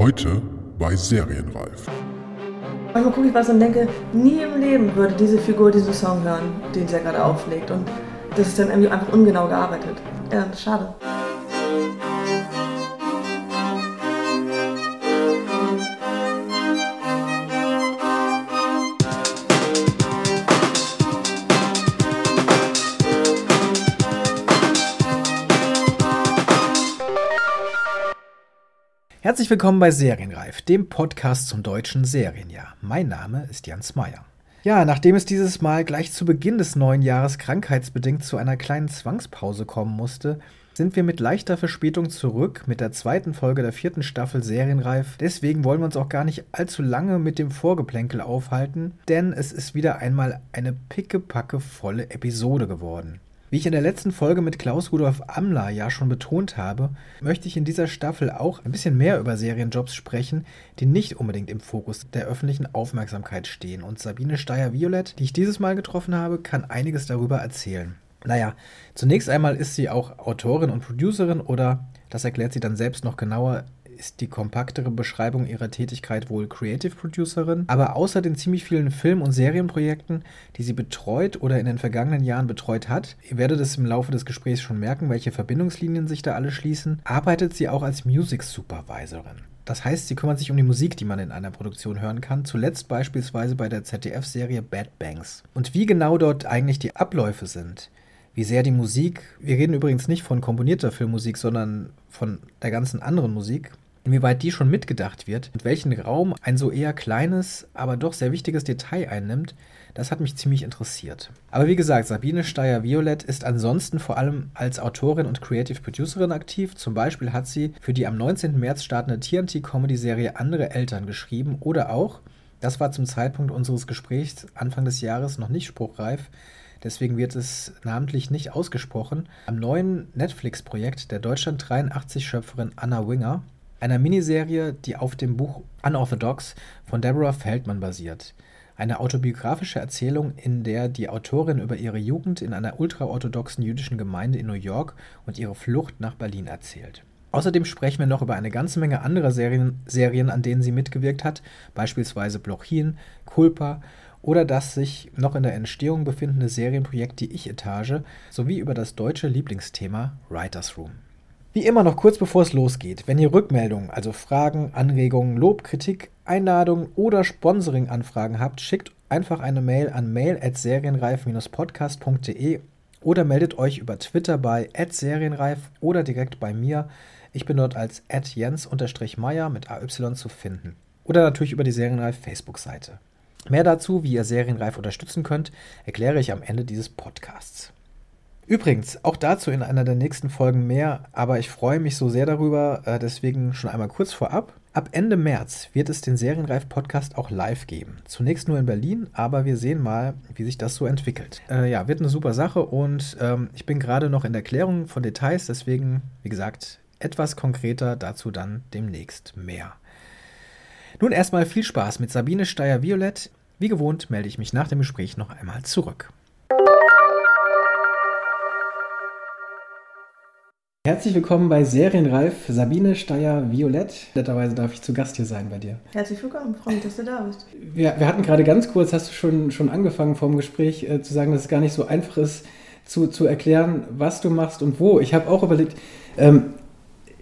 Heute bei Serienreif. Manchmal gucke ich was und denke, nie im Leben würde diese Figur diesen Song hören, den sie ja gerade auflegt. Und das ist dann irgendwie einfach ungenau gearbeitet. Ja, schade. Herzlich willkommen bei Serienreif, dem Podcast zum deutschen Serienjahr. Mein Name ist Jans Meyer. Ja, nachdem es dieses Mal gleich zu Beginn des neuen Jahres krankheitsbedingt zu einer kleinen Zwangspause kommen musste, sind wir mit leichter Verspätung zurück mit der zweiten Folge der vierten Staffel Serienreif. Deswegen wollen wir uns auch gar nicht allzu lange mit dem Vorgeplänkel aufhalten, denn es ist wieder einmal eine pickepacke volle Episode geworden. Wie ich in der letzten Folge mit Klaus Rudolf Amler ja schon betont habe, möchte ich in dieser Staffel auch ein bisschen mehr über Serienjobs sprechen, die nicht unbedingt im Fokus der öffentlichen Aufmerksamkeit stehen. Und Sabine Steyer-Violett, die ich dieses Mal getroffen habe, kann einiges darüber erzählen. Naja, zunächst einmal ist sie auch Autorin und Producerin oder, das erklärt sie dann selbst noch genauer, ist die kompaktere Beschreibung ihrer Tätigkeit wohl Creative Producerin, aber außer den ziemlich vielen Film- und Serienprojekten, die sie betreut oder in den vergangenen Jahren betreut hat, ihr werdet es im Laufe des Gesprächs schon merken, welche Verbindungslinien sich da alle schließen, arbeitet sie auch als Music Supervisorin. Das heißt, sie kümmert sich um die Musik, die man in einer Produktion hören kann, zuletzt beispielsweise bei der ZDF-Serie Bad Banks. Und wie genau dort eigentlich die Abläufe sind, wie sehr die Musik, wir reden übrigens nicht von komponierter Filmmusik, sondern von der ganzen anderen Musik, inwieweit die schon mitgedacht wird und welchen Raum ein so eher kleines, aber doch sehr wichtiges Detail einnimmt, das hat mich ziemlich interessiert. Aber wie gesagt, Sabine Steyer-Violett ist ansonsten vor allem als Autorin und Creative Producerin aktiv. Zum Beispiel hat sie für die am 19. März startende TNT-Comedy-Serie Andere Eltern geschrieben oder auch, das war zum Zeitpunkt unseres Gesprächs Anfang des Jahres noch nicht spruchreif, deswegen wird es namentlich nicht ausgesprochen, am neuen Netflix-Projekt der Deutschland 83-Schöpferin Anna Winger einer Miniserie, die auf dem Buch Unorthodox von Deborah Feldman basiert. Eine autobiografische Erzählung, in der die Autorin über ihre Jugend in einer ultraorthodoxen jüdischen Gemeinde in New York und ihre Flucht nach Berlin erzählt. Außerdem sprechen wir noch über eine ganze Menge anderer Serien, Serien an denen sie mitgewirkt hat, beispielsweise Blochin, Culpa oder das sich noch in der Entstehung befindende Serienprojekt Die Ich-Etage sowie über das deutsche Lieblingsthema Writers Room. Wie immer noch kurz bevor es losgeht, wenn ihr Rückmeldungen, also Fragen, Anregungen, Lob, Kritik, Einladungen oder Sponsoring-Anfragen habt, schickt einfach eine Mail an mail@serienreif-podcast.de oder meldet euch über Twitter bei @serienreif oder direkt bei mir. Ich bin dort als @jens_meyer mit AY zu finden. Oder natürlich über die Serienreif Facebook-Seite. Mehr dazu, wie ihr Serienreif unterstützen könnt, erkläre ich am Ende dieses Podcasts. Übrigens, auch dazu in einer der nächsten Folgen mehr, aber ich freue mich so sehr darüber, äh, deswegen schon einmal kurz vorab. Ab Ende März wird es den Serienreif-Podcast auch live geben. Zunächst nur in Berlin, aber wir sehen mal, wie sich das so entwickelt. Äh, ja, wird eine super Sache und ähm, ich bin gerade noch in der Klärung von Details, deswegen, wie gesagt, etwas konkreter dazu dann demnächst mehr. Nun erstmal viel Spaß mit Sabine Steyer-Violett. Wie gewohnt melde ich mich nach dem Gespräch noch einmal zurück. Herzlich willkommen bei Serienreif, Sabine Steyer-Violett. Netterweise darf ich zu Gast hier sein bei dir. Herzlich willkommen, freue mich, dass du da bist. Wir, wir hatten gerade ganz kurz, hast du schon, schon angefangen vor dem Gespräch äh, zu sagen, dass es gar nicht so einfach ist, zu, zu erklären, was du machst und wo. Ich habe auch überlegt, ähm,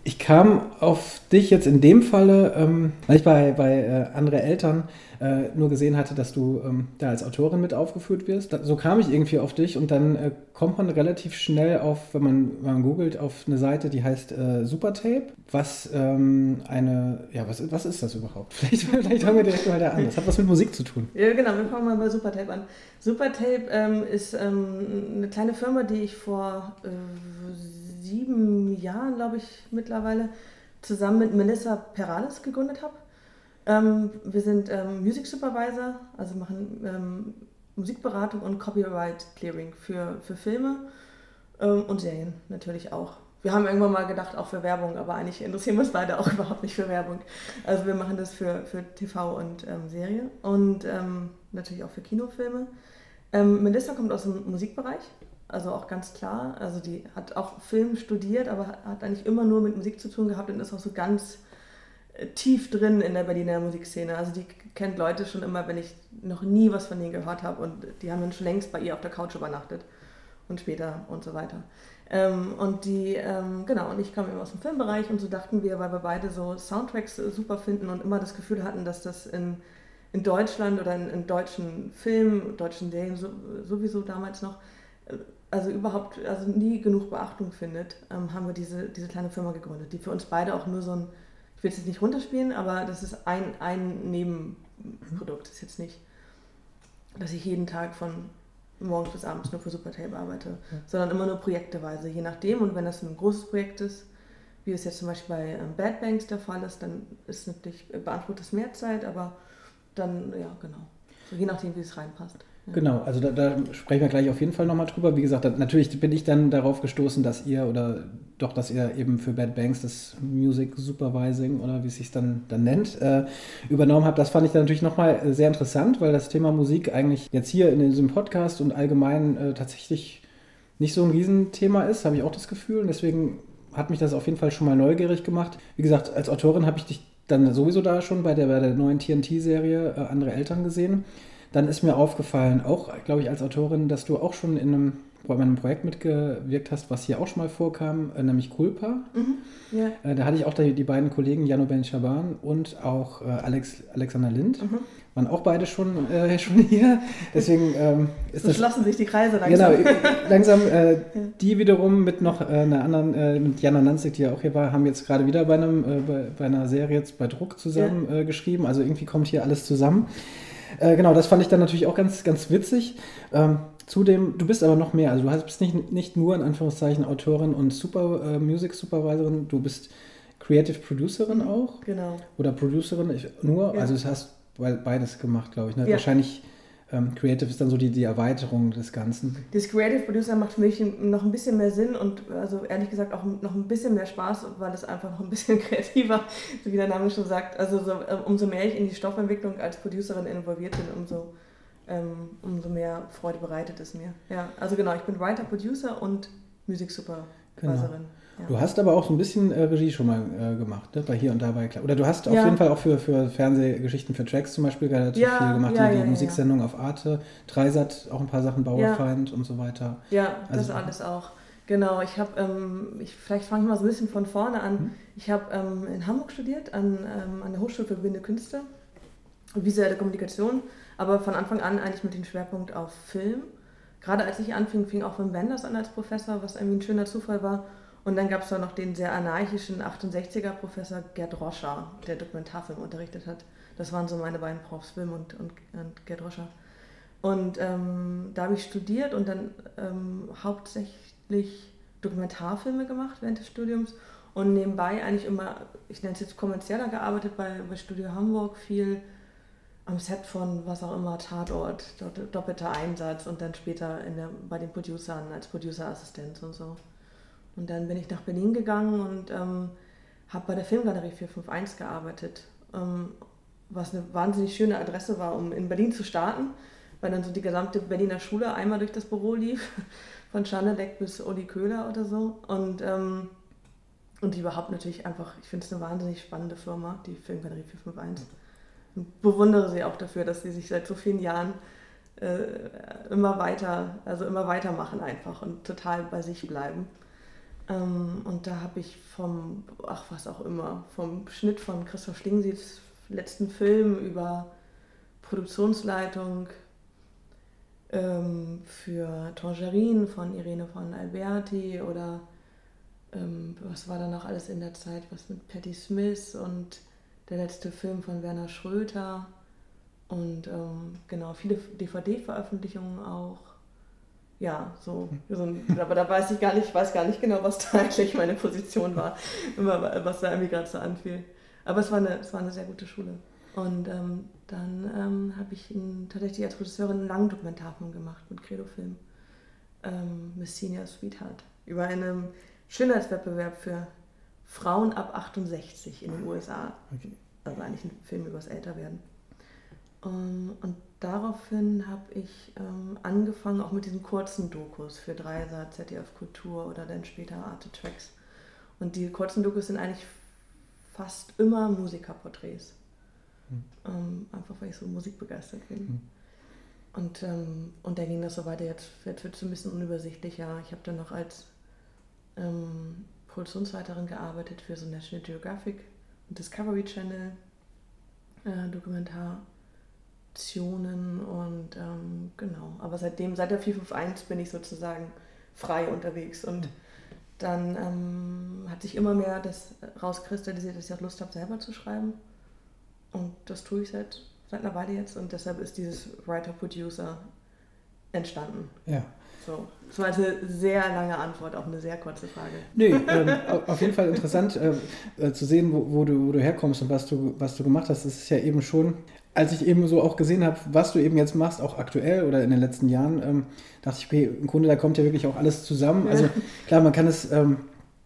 ich kam auf dich jetzt in dem Falle, ähm, weil ich bei, bei äh, andere Eltern äh, nur gesehen hatte, dass du ähm, da als Autorin mit aufgeführt wirst. Da, so kam ich irgendwie auf dich und dann äh, kommt man relativ schnell auf, wenn man, wenn man googelt, auf eine Seite, die heißt äh, Supertape, was ähm, eine, ja, was, was ist das überhaupt? Vielleicht, vielleicht fangen wir direkt mal da an. Das hat was mit Musik zu tun. Ja, genau, wir fangen mal bei Supertape an. Supertape ähm, ist ähm, eine kleine Firma, die ich vor äh, sieben Jahren, glaube ich, mittlerweile zusammen mit Melissa Perales gegründet habe. Ähm, wir sind ähm, Music Supervisor, also machen ähm, Musikberatung und Copyright Clearing für, für Filme ähm, und Serien natürlich auch. Wir haben irgendwann mal gedacht, auch für Werbung, aber eigentlich interessieren wir uns beide auch überhaupt nicht für Werbung. Also wir machen das für, für TV und ähm, Serie und ähm, natürlich auch für Kinofilme. Melissa kommt aus dem Musikbereich, also auch ganz klar. Also die hat auch Film studiert, aber hat eigentlich immer nur mit Musik zu tun gehabt und ist auch so ganz tief drin in der Berliner Musikszene. Also die kennt Leute schon immer, wenn ich noch nie was von denen gehört habe und die haben dann schon längst bei ihr auf der Couch übernachtet und später und so weiter. Ähm, und die, ähm, genau, und ich kam eben aus dem Filmbereich und so dachten wir, weil wir beide so Soundtracks super finden und immer das Gefühl hatten, dass das in, in Deutschland oder in, in deutschen Filmen, deutschen Serien so, sowieso damals noch, äh, also überhaupt, also nie genug Beachtung findet, ähm, haben wir diese, diese kleine Firma gegründet, die für uns beide auch nur so ein, ich will es jetzt nicht runterspielen, aber das ist ein, ein Nebenprodukt, das ist jetzt nicht, dass ich jeden Tag von morgens bis abends nur für Supertape arbeite, ja. sondern immer nur projekteweise, je nachdem. Und wenn das ein großes Projekt ist, wie es jetzt zum Beispiel bei ähm, Bad Banks der Fall ist, dann ist natürlich, äh, beantwortet es mehr Zeit, aber dann, ja, genau. So, je nachdem, wie es reinpasst. Genau, also da, da, sprechen wir gleich auf jeden Fall nochmal drüber. Wie gesagt, da, natürlich bin ich dann darauf gestoßen, dass ihr oder doch, dass ihr eben für Bad Banks das Music Supervising oder wie es sich dann, dann nennt, äh, übernommen habt. Das fand ich dann natürlich nochmal sehr interessant, weil das Thema Musik eigentlich jetzt hier in diesem Podcast und allgemein äh, tatsächlich nicht so ein Riesenthema ist, habe ich auch das Gefühl. Und deswegen hat mich das auf jeden Fall schon mal neugierig gemacht. Wie gesagt, als Autorin habe ich dich dann sowieso da schon bei der, bei der neuen TNT-Serie äh, Andere Eltern gesehen. Dann ist mir aufgefallen, auch, glaube ich, als Autorin, dass du auch schon in einem, bei einem Projekt mitgewirkt hast, was hier auch schon mal vorkam, äh, nämlich Culpa. Mhm, ja. äh, da hatte ich auch die, die beiden Kollegen Jano Ben Schaban und auch äh, Alex, Alexander Lind. Mhm. Waren auch beide schon, äh, schon hier. Deswegen ähm, ist so das. schlossen sich die Kreise langsam. Genau, langsam. Äh, ja. Die wiederum mit noch äh, einer anderen, mit Jana Nanzig, die ja auch hier war, haben jetzt gerade wieder bei, einem, bei, bei, einer Serie jetzt bei Druck zusammen ja. geschrieben. Also irgendwie kommt hier alles zusammen. Äh, genau, das fand ich dann natürlich auch ganz, ganz witzig. Ähm, zudem, du bist aber noch mehr. Also du bist nicht, nicht nur in Anführungszeichen Autorin und Super äh, Music Supervisorin, du bist Creative Producerin auch. Genau. Oder Producerin ich, nur. Ja. Also das hast beides gemacht, glaube ich. Ne? Ja. Wahrscheinlich ähm, Creative ist dann so die, die Erweiterung des Ganzen. Das Creative Producer macht für mich noch ein bisschen mehr Sinn und also ehrlich gesagt auch noch ein bisschen mehr Spaß, weil es einfach noch ein bisschen kreativer, so wie der Name schon sagt. Also so, äh, umso mehr ich in die Stoffentwicklung als Producerin involviert bin, umso, ähm, umso mehr Freude bereitet es mir. Ja, also genau, ich bin Writer, Producer und Musiksupervisorin. Genau. Du hast aber auch so ein bisschen äh, Regie schon mal äh, gemacht, ne? bei hier und da bei Oder du hast auf jeden Fall auch für, für Fernsehgeschichten, für Tracks zum Beispiel relativ ja, viel gemacht, ja, die, Musiksendung auf Arte, Dreisat, auch ein paar Sachen, Bauerfeind und so weiter. Ja, also, das alles auch. Genau, ich habe, ähm, vielleicht fange ich mal so ein bisschen von vorne an. Hm? Ich habe ähm, in Hamburg studiert, an, ähm, an der Hochschule für Bildende Künste, visuelle Kommunikation, aber von Anfang an eigentlich mit dem Schwerpunkt auf Film. Gerade als ich anfing, fing auch Wim Wenders an als Professor, was irgendwie ein schöner Zufall war. Und dann gab es da noch den sehr anarchischen 68er Professor Gerd Roscher, der Dokumentarfilm unterrichtet hat. Das waren so meine beiden Profs, Film und, und, und Gerd Roscher. Und ähm, da habe ich studiert und dann ähm, hauptsächlich Dokumentarfilme gemacht während des Studiums und nebenbei eigentlich immer, ich nenne es jetzt kommerzieller gearbeitet bei, bei Studio Hamburg, viel am Set von was auch immer, Tatort, doppelter Einsatz und dann später der, bei den Producern als Producerassistent und so. Und dann bin ich nach Berlin gegangen und ähm, habe bei der Filmgalerie 451 gearbeitet, ähm, was eine wahnsinnig schöne Adresse war, um in Berlin zu starten, weil dann so die gesamte Berliner Schule einmal durch das Büro lief, von Schannedeck bis Uli Köhler oder so. Und, ähm, und überhaupt natürlich einfach, ich finde es eine wahnsinnig spannende Firma, die Filmgalerie 451. Und bewundere sie auch dafür, dass sie sich seit so vielen Jahren äh, immer weiter, also immer weitermachen einfach und total bei sich bleiben. Ähm, und da habe ich vom, ach was auch immer, vom Schnitt von Christoph Schlingensieds letzten Film über Produktionsleitung ähm, für Tangerine von Irene von Alberti oder ähm, was war da noch alles in der Zeit, was mit Patti Smith und der letzte Film von Werner Schröter und ähm, genau viele DVD-Veröffentlichungen auch ja, so, so ein, aber da weiß ich gar nicht, ich weiß gar nicht genau, was da eigentlich meine Position war, was da irgendwie gerade so anfiel. Aber es war eine, es war eine sehr gute Schule. Und ähm, dann ähm, habe ich in, tatsächlich als Regisseurin einen langen Dokumentarfilm gemacht mit Credo-Film. Ähm, Miss Senior Sweetheart. Über einen Schönheitswettbewerb für Frauen ab 68 in den USA. Okay. Also eigentlich ein Film über das Älterwerden. Ähm, und daraufhin habe ich ähm, angefangen, auch mit diesen kurzen Dokus für Dreisat, ZDF Kultur oder dann später Arte Tracks. Und die kurzen Dokus sind eigentlich fast immer Musikerporträts. Mhm. Einfach weil ich so musikbegeistert bin. Mhm. Und, ähm, und dann ging das so weiter. Jetzt, jetzt wird es ein bisschen unübersichtlicher. Ich habe dann noch als ähm, Produktionsleiterin gearbeitet für so National Geographic und Discovery Channel äh, Dokumentationen und ähm, genau. Aber seitdem, seit der 451 bin ich sozusagen frei unterwegs und dann ähm, hat sich immer mehr das rauskristallisiert, dass ich auch Lust habe, selber zu schreiben. Und das tue ich seit, seit einer Weile jetzt und deshalb ist dieses Writer-Producer entstanden. Ja. So, das war eine sehr lange Antwort auf eine sehr kurze Frage. Nee, ähm, auf jeden Fall interessant äh, äh, zu sehen, wo, wo, du, wo du herkommst und was du, was du gemacht hast. Das ist ja eben schon, als ich eben so auch gesehen habe, was du eben jetzt machst, auch aktuell oder in den letzten Jahren, ähm, dachte ich, okay, im Grunde, da kommt ja wirklich auch alles zusammen. Also klar, man kann es. Ähm,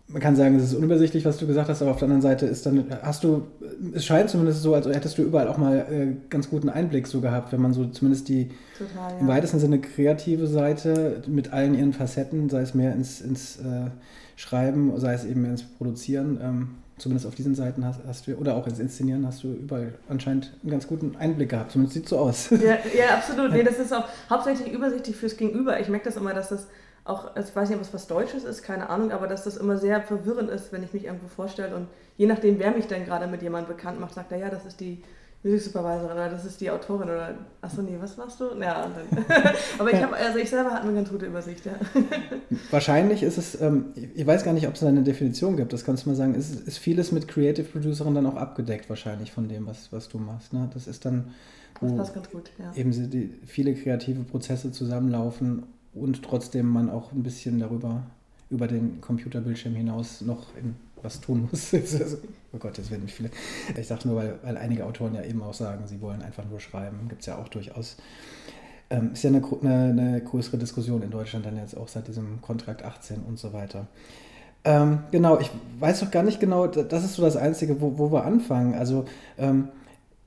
man kann sagen, es ist unübersichtlich, was du gesagt hast, aber auf der anderen Seite ist dann, hast du, es scheint zumindest so, als hättest du überall auch mal äh, ganz guten Einblick so gehabt, wenn man so zumindest die Total, ja. im weitesten Sinne kreative Seite mit allen ihren Facetten, sei es mehr ins, ins äh, Schreiben, sei es eben mehr ins Produzieren, ähm, zumindest auf diesen Seiten hast, hast, du, oder auch ins Inszenieren, hast du überall anscheinend einen ganz guten Einblick gehabt. Zumindest sieht so aus. Ja, ja absolut. Nee, das ist auch hauptsächlich übersichtlich fürs Gegenüber. Ich merke das immer, dass das auch, also ich weiß nicht, ob es was Deutsches ist, keine Ahnung, aber dass das immer sehr verwirrend ist, wenn ich mich irgendwo vorstelle und je nachdem, wer mich dann gerade mit jemandem bekannt macht, sagt er, ja, das ist die Music Supervisorin oder das ist die Autorin oder achso, nee, was machst du? Ja, aber ich habe, also ich selber hatte eine ganz gute Übersicht, ja. Wahrscheinlich ist es, ähm, ich weiß gar nicht, ob es da eine Definition gibt, das kannst du mal sagen, ist, ist vieles mit Creative Producerin dann auch abgedeckt wahrscheinlich von dem, was, was du machst. Ne? Das ist dann, wo das passt ganz gut, ja. eben die, viele kreative Prozesse zusammenlaufen und trotzdem man auch ein bisschen darüber, über den Computerbildschirm hinaus noch in was tun muss. oh Gott, jetzt werden mich viele. Ich sage nur, weil, weil einige Autoren ja eben auch sagen, sie wollen einfach nur schreiben. Gibt es ja auch durchaus. Ähm, ist ja eine, eine, eine, größere Diskussion in Deutschland dann jetzt auch seit diesem Kontrakt 18 und so weiter. Ähm, genau, ich weiß doch gar nicht genau, das ist so das Einzige, wo, wo wir anfangen. Also ähm,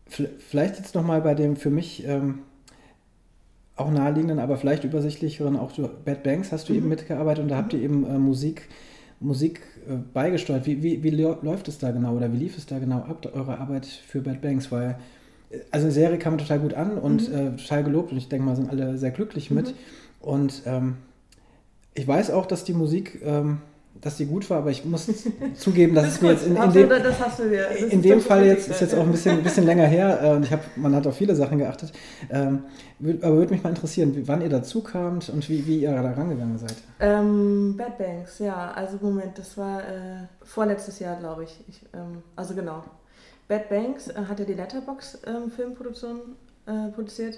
vielleicht jetzt nochmal bei dem für mich ähm, auch naheliegenden, aber vielleicht übersichtlicheren, auch du, Bad Banks hast du mhm. eben mitgearbeitet und da habt ihr mhm. eben äh, Musik, Musik äh, beigesteuert. Wie, wie, wie läuft es da genau oder wie lief es da genau ab, eure Arbeit für Bad Banks? Weil, äh, also eine Serie kam total gut an und mhm. äh, total gelobt und ich denke mal, sind alle sehr glücklich mit. Mhm. Und ähm, ich weiß auch, dass die Musik ähm, dass die gut war, aber ich muss zugeben, dass es mir jetzt in, in dem, in dem Fall jetzt ist jetzt auch ein bisschen, ein bisschen länger her. Äh, ich hab, man hat auf viele Sachen geachtet. Ähm, aber würde mich mal interessieren, wann ihr dazu kamt und wie, wie ihr da rangegangen seid. Ähm, Bad Banks, ja. Also Moment, das war äh, vorletztes Jahr, glaube ich. ich ähm, also genau. Bad Banks äh, hat ja die Letterbox-Filmproduktion ähm, äh, produziert.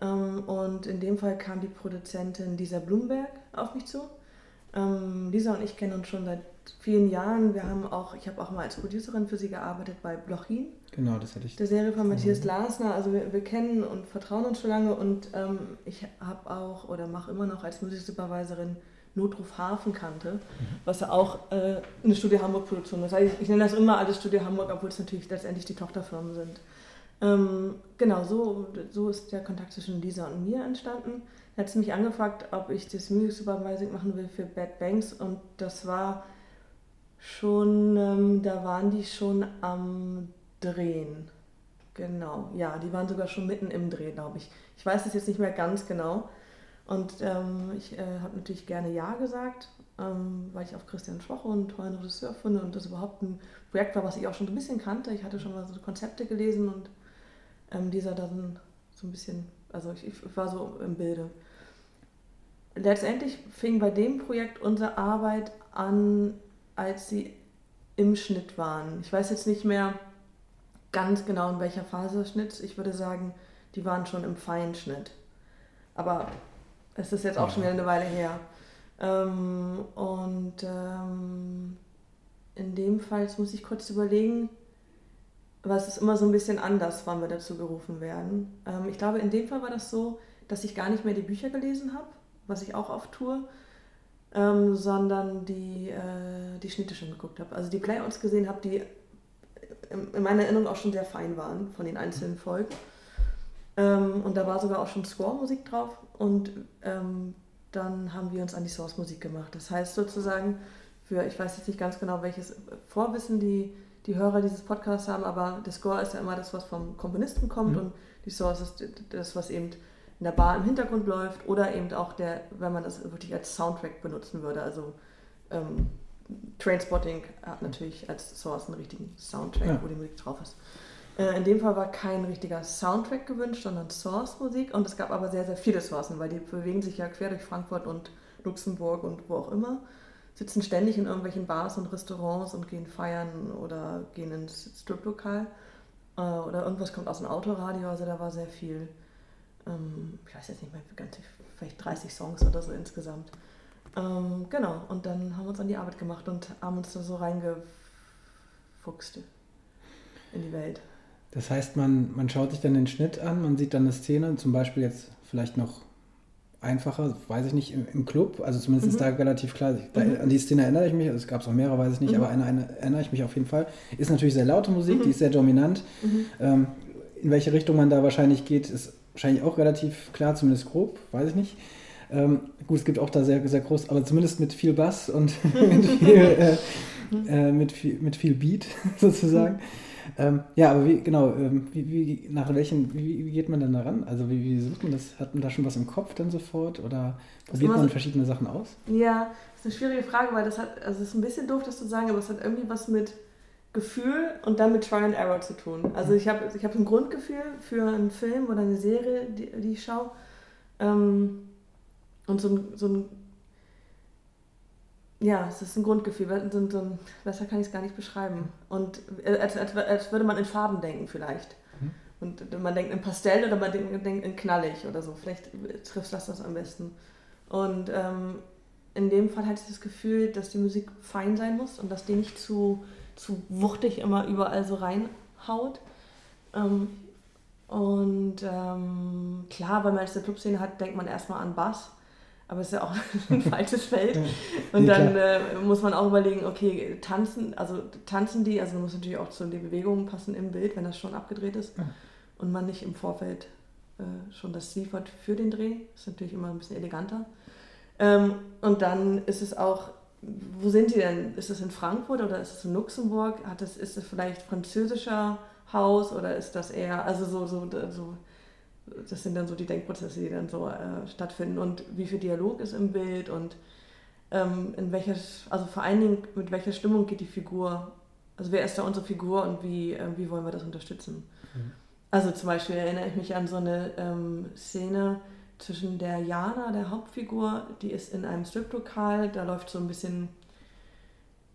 Ähm, und in dem Fall kam die Produzentin Lisa Blumberg auf mich zu ähm, Lisa und ich kennen uns schon seit vielen Jahren. Wir haben auch, ich habe auch mal als Producerin für sie gearbeitet bei Blochin. Genau, das hatte ich. Der Serie von Matthias Glasner. Also wir, wir, kennen und vertrauen uns schon lange und ähm, ich habe auch oder mache immer noch als Musiksupervisorin Notruf Hafenkante, mhm. was ja auch äh, eine Studio Hamburg Produktion ist. Also ich, ich, nenne das immer alles Studio Hamburg, obwohl es natürlich letztendlich die Tochterfirmen sind. Ähm, genau, so, so ist der Kontakt zwischen Lisa und mir entstanden hat sie mich angefragt, ob ich das Music Supervising machen will für Bad Banks und das war schon, ähm, da waren die schon am Drehen. Genau, ja, die waren sogar schon mitten im Dreh, glaube ich. Ich weiß es jetzt nicht mehr ganz genau. Und ähm, ich äh, habe natürlich gerne Ja gesagt, ähm, weil ich auf Christian Schwoche einen tollen Regisseur finde und das überhaupt ein Projekt war, was ich auch schon so ein bisschen kannte. Ich hatte schon mal so Konzepte gelesen und ähm, dieser dann so ein bisschen, also ich, ich war so im Bilde letztendlich fing bei dem Projekt unsere Arbeit an, als sie im Schnitt waren. Ich weiß jetzt nicht mehr ganz genau, in welcher Phase des Schnitts. Ich würde sagen, die waren schon im Feinschnitt. Aber es ist jetzt auch schon wieder eine Weile her. Ähm, und ähm, in dem Fall, jetzt muss ich kurz überlegen, was ist immer so ein bisschen anders, wann wir dazu gerufen werden. Ähm, ich glaube, in dem Fall war das so, dass ich gar nicht mehr die Bücher gelesen habe, was ich auch oft tue, ähm, sondern die, äh, die Schnitte schon geguckt habe. Also die Playouts gesehen habe, die in meiner Erinnerung auch schon sehr fein waren von den einzelnen Folgen. Ähm, und da war sogar auch schon Score-Musik drauf und ähm, dann haben wir uns an die Source-Musik gemacht. Das heißt sozusagen, für, ich weiß jetzt nicht ganz genau welches Vorwissen die, die Hörer dieses Podcasts haben, aber der Score ist ja immer das, was vom Komponisten kommt Mhm. und die Source ist das, was eben in der Bar im Hintergrund läuft oder eben auch der, wenn man das wirklich als Soundtrack benutzen würde. Also ähm, Trainspotting hat natürlich als Source einen richtigen Soundtrack, Ja. wo die Musik drauf ist. Äh, in dem Fall war kein richtiger Soundtrack gewünscht, sondern Source-Musik und es gab aber sehr, sehr viele Sourcen, weil die bewegen sich ja quer durch Frankfurt und Luxemburg und wo auch immer sitzen ständig in irgendwelchen Bars und Restaurants und gehen feiern oder gehen ins Striplokal. Äh, oder irgendwas kommt aus dem Autoradio, also da war sehr viel. Ähm, ich weiß jetzt nicht mehr, ganz, vielleicht 30 Songs oder so insgesamt. Ähm, genau, und dann haben wir uns an die Arbeit gemacht und haben uns da so reingefuchst in die Welt. Das heißt, man, man schaut sich dann den Schnitt an, man sieht dann eine Szene, zum Beispiel jetzt vielleicht noch einfacher, weiß ich nicht, im, im Club, also zumindest Mhm. ist da relativ klar, da, Mhm. an die Szene erinnere ich mich, also es gab es auch mehrere, weiß ich nicht, Mhm. aber an eine erinnere ich mich auf jeden Fall. Ist natürlich sehr laute Musik, Mhm. die ist sehr dominant. Mhm. Ähm, in welche Richtung man da wahrscheinlich geht, ist wahrscheinlich auch relativ klar, zumindest grob, weiß ich nicht. Ähm, gut, es gibt auch da sehr, sehr groß, aber zumindest mit viel Bass und mit, viel, äh, äh, mit, viel, mit viel Beat sozusagen. Ähm, ja, aber wie, genau, ähm, wie, wie, nach welchen, wie, wie geht man dann daran? Also wie, wie sucht man das? Hat man da schon was im Kopf dann sofort oder probiert man so- verschiedene Sachen aus? Ja, das ist eine schwierige Frage, weil das hat, also es ist ein bisschen doof, das zu sagen, aber es hat irgendwie was mit Gefühl und dann mit Try and Error zu tun. Also ich habe ich hab ein Grundgefühl für einen Film oder eine Serie, die, die ich schaue. Ähm, und so ein, so ein, ja, es ist ein Grundgefühl, so ein, so ein, besser kann ich es gar nicht beschreiben. Und äh, als, als, als würde man in Farben denken vielleicht. Mhm. Und man denkt in Pastell oder man denkt, denkt in knallig oder so. Vielleicht trifft das das am besten. Und ähm, in dem Fall hatte ich das Gefühl, dass die Musik fein sein muss und dass die nicht zu, zu wuchtig immer überall so reinhaut. Ähm, und ähm, klar, wenn man jetzt eine Clubszene hat, denkt man erstmal an Bass, aber es ist ja auch ein falsches Feld. Ja. Und Nee, dann äh, muss man auch überlegen, okay, tanzen, also tanzen die, also man muss natürlich auch zu den Bewegungen passen im Bild, wenn das schon abgedreht ist Ja. und man nicht im Vorfeld äh, schon das liefert für den Dreh. ist natürlich immer ein bisschen eleganter. Ähm, und dann ist es auch, wo sind die denn? Ist es in Frankfurt oder ist es in Luxemburg? Hat es, ist es vielleicht französischer Haus oder ist das eher, also so, so, so das sind dann so die Denkprozesse, die dann so äh, stattfinden und wie viel Dialog ist im Bild und ähm, in welcher, also vor allen Dingen mit welcher Stimmung geht die Figur, also wer ist da unsere Figur und wie, äh, wie wollen wir das unterstützen. Mhm. Also zum Beispiel erinnere ich mich an so eine ähm, Szene zwischen der Jana, der Hauptfigur, die ist in einem Striplokal, da läuft so ein bisschen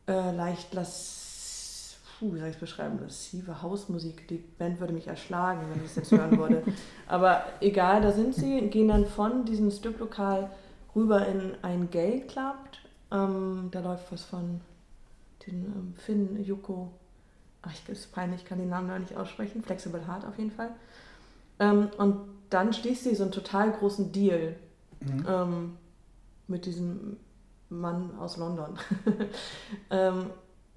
äh, leicht las, puh, wie soll ich es beschreiben, lassive Hausmusik. Die Band würde mich erschlagen, wenn ich es jetzt hören würde. Aber egal, da sind sie, gehen dann von diesem Striplokal rüber in ein Gay Club. Ähm, da läuft was von den ähm, Finn, Yuko. Ach, ich ist peinlich, ich kann den Namen noch nicht aussprechen. Flexible Heart auf jeden Fall. Ähm, und dann schließt sie so einen total großen Deal Mhm. ähm, mit diesem Mann aus London. ähm,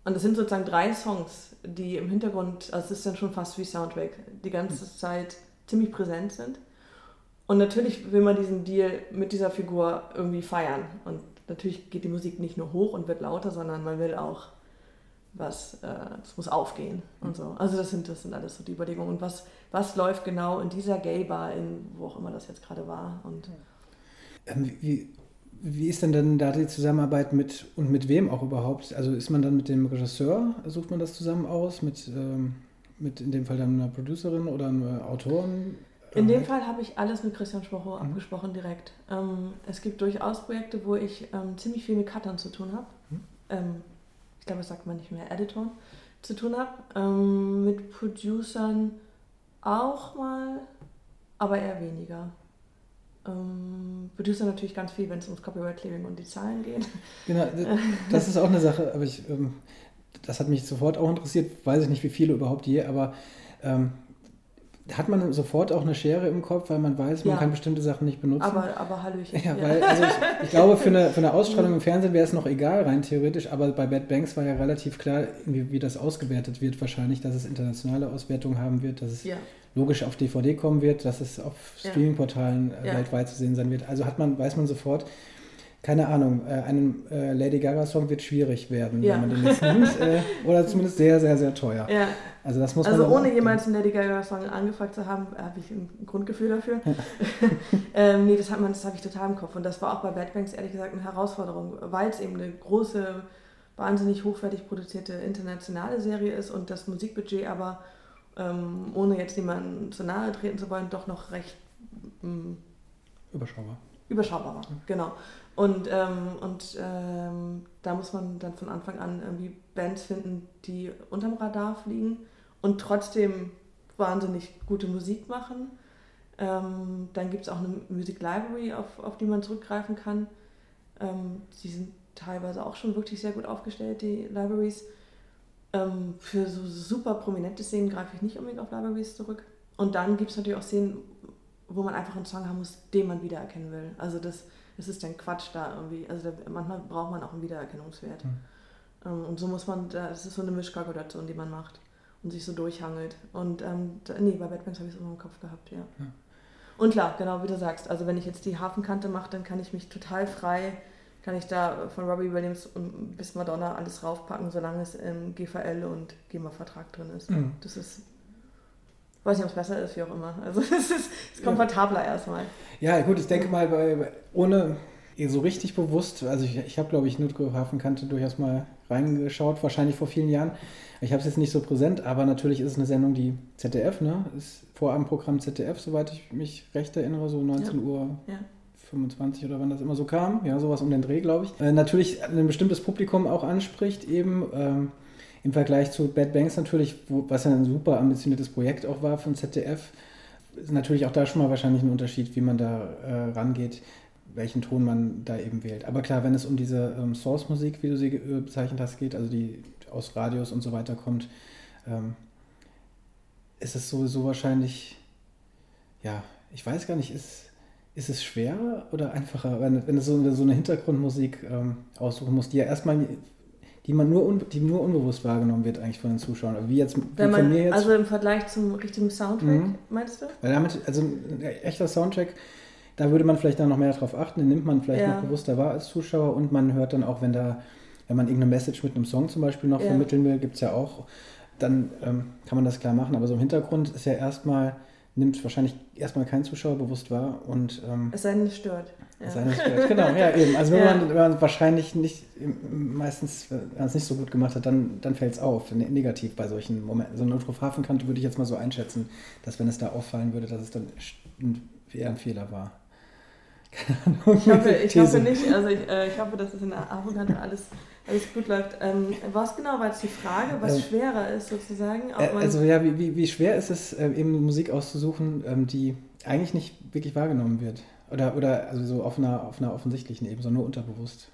und das sind sozusagen drei Songs, die im Hintergrund, also es ist dann schon fast wie Soundtrack, die ganze Zeit ziemlich präsent sind. Und natürlich will man diesen Deal mit dieser Figur irgendwie feiern. Und natürlich geht die Musik nicht nur hoch und wird lauter, sondern man will auch was, äh, es muss aufgehen und so. Also das sind, das sind alles so die Überlegungen. Und was, was läuft genau in dieser Gay-Bar, in wo auch immer das jetzt gerade war. Und Ähm, wie, wie ist denn dann da die Zusammenarbeit mit und mit wem auch überhaupt? Also ist man dann mit dem Regisseur, sucht man das zusammen aus, mit, ähm, mit in dem Fall dann einer Producerin oder einem Autoren? In dem Ähm, Fall habe ich alles mit Christian Schwocho Mhm. abgesprochen direkt. Ähm, es gibt durchaus Projekte, wo ich ähm, ziemlich viel mit Cuttern zu tun habe. Mhm. Ähm, ich glaube, das sagt man nicht mehr, Editoren zu tun habe. Ähm, mit Producern auch mal, aber eher weniger. Ähm, natürlich ganz viel, wenn es ums Copyright Clearing und die Zahlen geht. Genau, das ist auch eine Sache, aber ich, ähm, das hat mich sofort auch interessiert, weiß ich nicht, wie viele überhaupt je, aber ähm, hat man sofort auch eine Schere im Kopf, weil man weiß, man Ja. kann bestimmte Sachen nicht benutzen? Aber, aber Hallöchen. Ja, weil, also ich, ich glaube, für eine, für eine Ausstrahlung im Fernsehen wäre es noch egal, rein theoretisch, aber bei Bad Banks war ja relativ klar, wie, wie das ausgewertet wird, wahrscheinlich, dass es internationale Auswertungen haben wird, dass es ja. logisch auf DVD kommen wird, dass es auf. Streamingportalen äh, weltweit zu sehen sein wird. Also hat man, weiß man sofort, keine Ahnung, äh, ein äh, Lady Gaga-Song wird schwierig werden, ja. wenn man den jetzt nimmt. Äh, oder zumindest sehr, sehr, sehr teuer. Ja. Also, das muss also man ohne jemals einen Lady Gaga-Song angefragt zu haben, habe ich ein Grundgefühl dafür. ähm, nee, das, hat das habe ich total im Kopf. Und das war auch bei Bad Banks ehrlich gesagt eine Herausforderung, weil es eben eine große, wahnsinnig hochwertig produzierte internationale Serie ist und das Musikbudget aber, ähm, ohne jetzt jemandem zu nahe treten zu wollen, doch noch recht ähm, überschaubar. Überschaubar war, genau. Und, ähm, und ähm, da muss man dann von Anfang an irgendwie Bands finden, die unterm Radar fliegen und trotzdem wahnsinnig gute Musik machen. Ähm, dann gibt es auch eine Music Library, auf, auf die man zurückgreifen kann. Ähm, die sind teilweise auch schon wirklich sehr gut aufgestellt, die Libraries. Ähm, für so super prominente Szenen greife ich nicht unbedingt auf Libraries zurück. Und dann gibt es natürlich auch Szenen, wo man einfach einen Song haben muss, den man wiedererkennen will. Also das es ist dann Quatsch da irgendwie. Also da, manchmal braucht man auch einen Wiedererkennungswert. Mhm. und so muss man, das ist so eine Mischkalkulation, die man macht und sich so durchhangelt. Und ähm, nee, bei Batman habe ich es immer im Kopf gehabt, ja. ja. Und klar, genau wie du sagst, also wenn ich jetzt die Hafenkante mache, dann kann ich mich total frei, kann ich da von Robbie Williams bis Madonna alles raufpacken, solange es im GVL und GEMA-Vertrag drin ist. Mhm. Das ist weiß nicht, ob es besser ist, wie auch immer. Also es ist, ist komfortabler ja. erstmal. Ja, gut, ich denke mal, bei, ohne so richtig bewusst, also ich, ich habe, glaube ich, Hafenkante durchaus mal reingeschaut, wahrscheinlich vor vielen Jahren. Ich habe es jetzt nicht so präsent, aber natürlich ist es eine Sendung, die ZDF, ne? Ist Vorabendprogramm ZDF, soweit ich mich recht erinnere, so 19 ja. Uhr. Ja. 25 oder wann das immer so kam, ja, sowas um den Dreh, glaube ich. Äh, natürlich ein bestimmtes Publikum auch anspricht, eben. Ähm, im Vergleich zu Bad Banks natürlich, wo, was ja ein super ambitioniertes Projekt auch war von ZDF, ist natürlich auch da schon mal wahrscheinlich ein Unterschied, wie man da äh, rangeht, welchen Ton man da eben wählt. Aber klar, wenn es um diese ähm, Source-Musik, wie du sie äh, bezeichnet hast, geht, also die aus Radios und so weiter kommt, ähm, ist es sowieso wahrscheinlich, ja, ich weiß gar nicht, ist, ist es schwer oder einfacher, wenn, wenn du so, so eine Hintergrundmusik ähm, aussuchen musst, die ja erstmal die man nur, un, die nur unbewusst wahrgenommen wird eigentlich von den Zuschauern. Wie jetzt, wie man, jetzt. Also im Vergleich zum richtigen Soundtrack, mhm. meinst du? Weil damit, also ein echter Soundtrack, da würde man vielleicht dann noch mehr darauf achten, den nimmt man vielleicht ja. noch bewusster wahr als Zuschauer und man hört dann auch, wenn da, wenn man irgendeine Message mit einem Song zum Beispiel noch ja. vermitteln will, gibt es ja auch, dann ähm, kann man das klar machen. Aber so im Hintergrund ist ja erstmal nimmt wahrscheinlich erstmal kein Zuschauer bewusst wahr und ähm, es sei denn, es stört. Ja. Es sei denn, es stört. Genau, ja, eben. Also wenn, ja. man, wenn man wahrscheinlich nicht meistens, wenn man es nicht so gut gemacht hat, dann, dann fällt es auf, ne, negativ bei solchen Momenten. So eine Notrufhafenkante würde ich jetzt mal so einschätzen, dass wenn es da auffallen würde, dass es dann eher ein Fehler war. Ich hoffe, ich hoffe nicht, also ich, äh, ich hoffe, dass es in der Hafenkante alles alles gut läuft. Ähm, was genau war jetzt die Frage, was ähm, schwerer ist sozusagen? Äh, also ja, wie, wie, wie, schwer ist es, äh, eben Musik auszusuchen, ähm, die eigentlich nicht wirklich wahrgenommen wird? Oder, oder also so auf einer, auf einer offensichtlichen Ebene, sondern nur unterbewusst?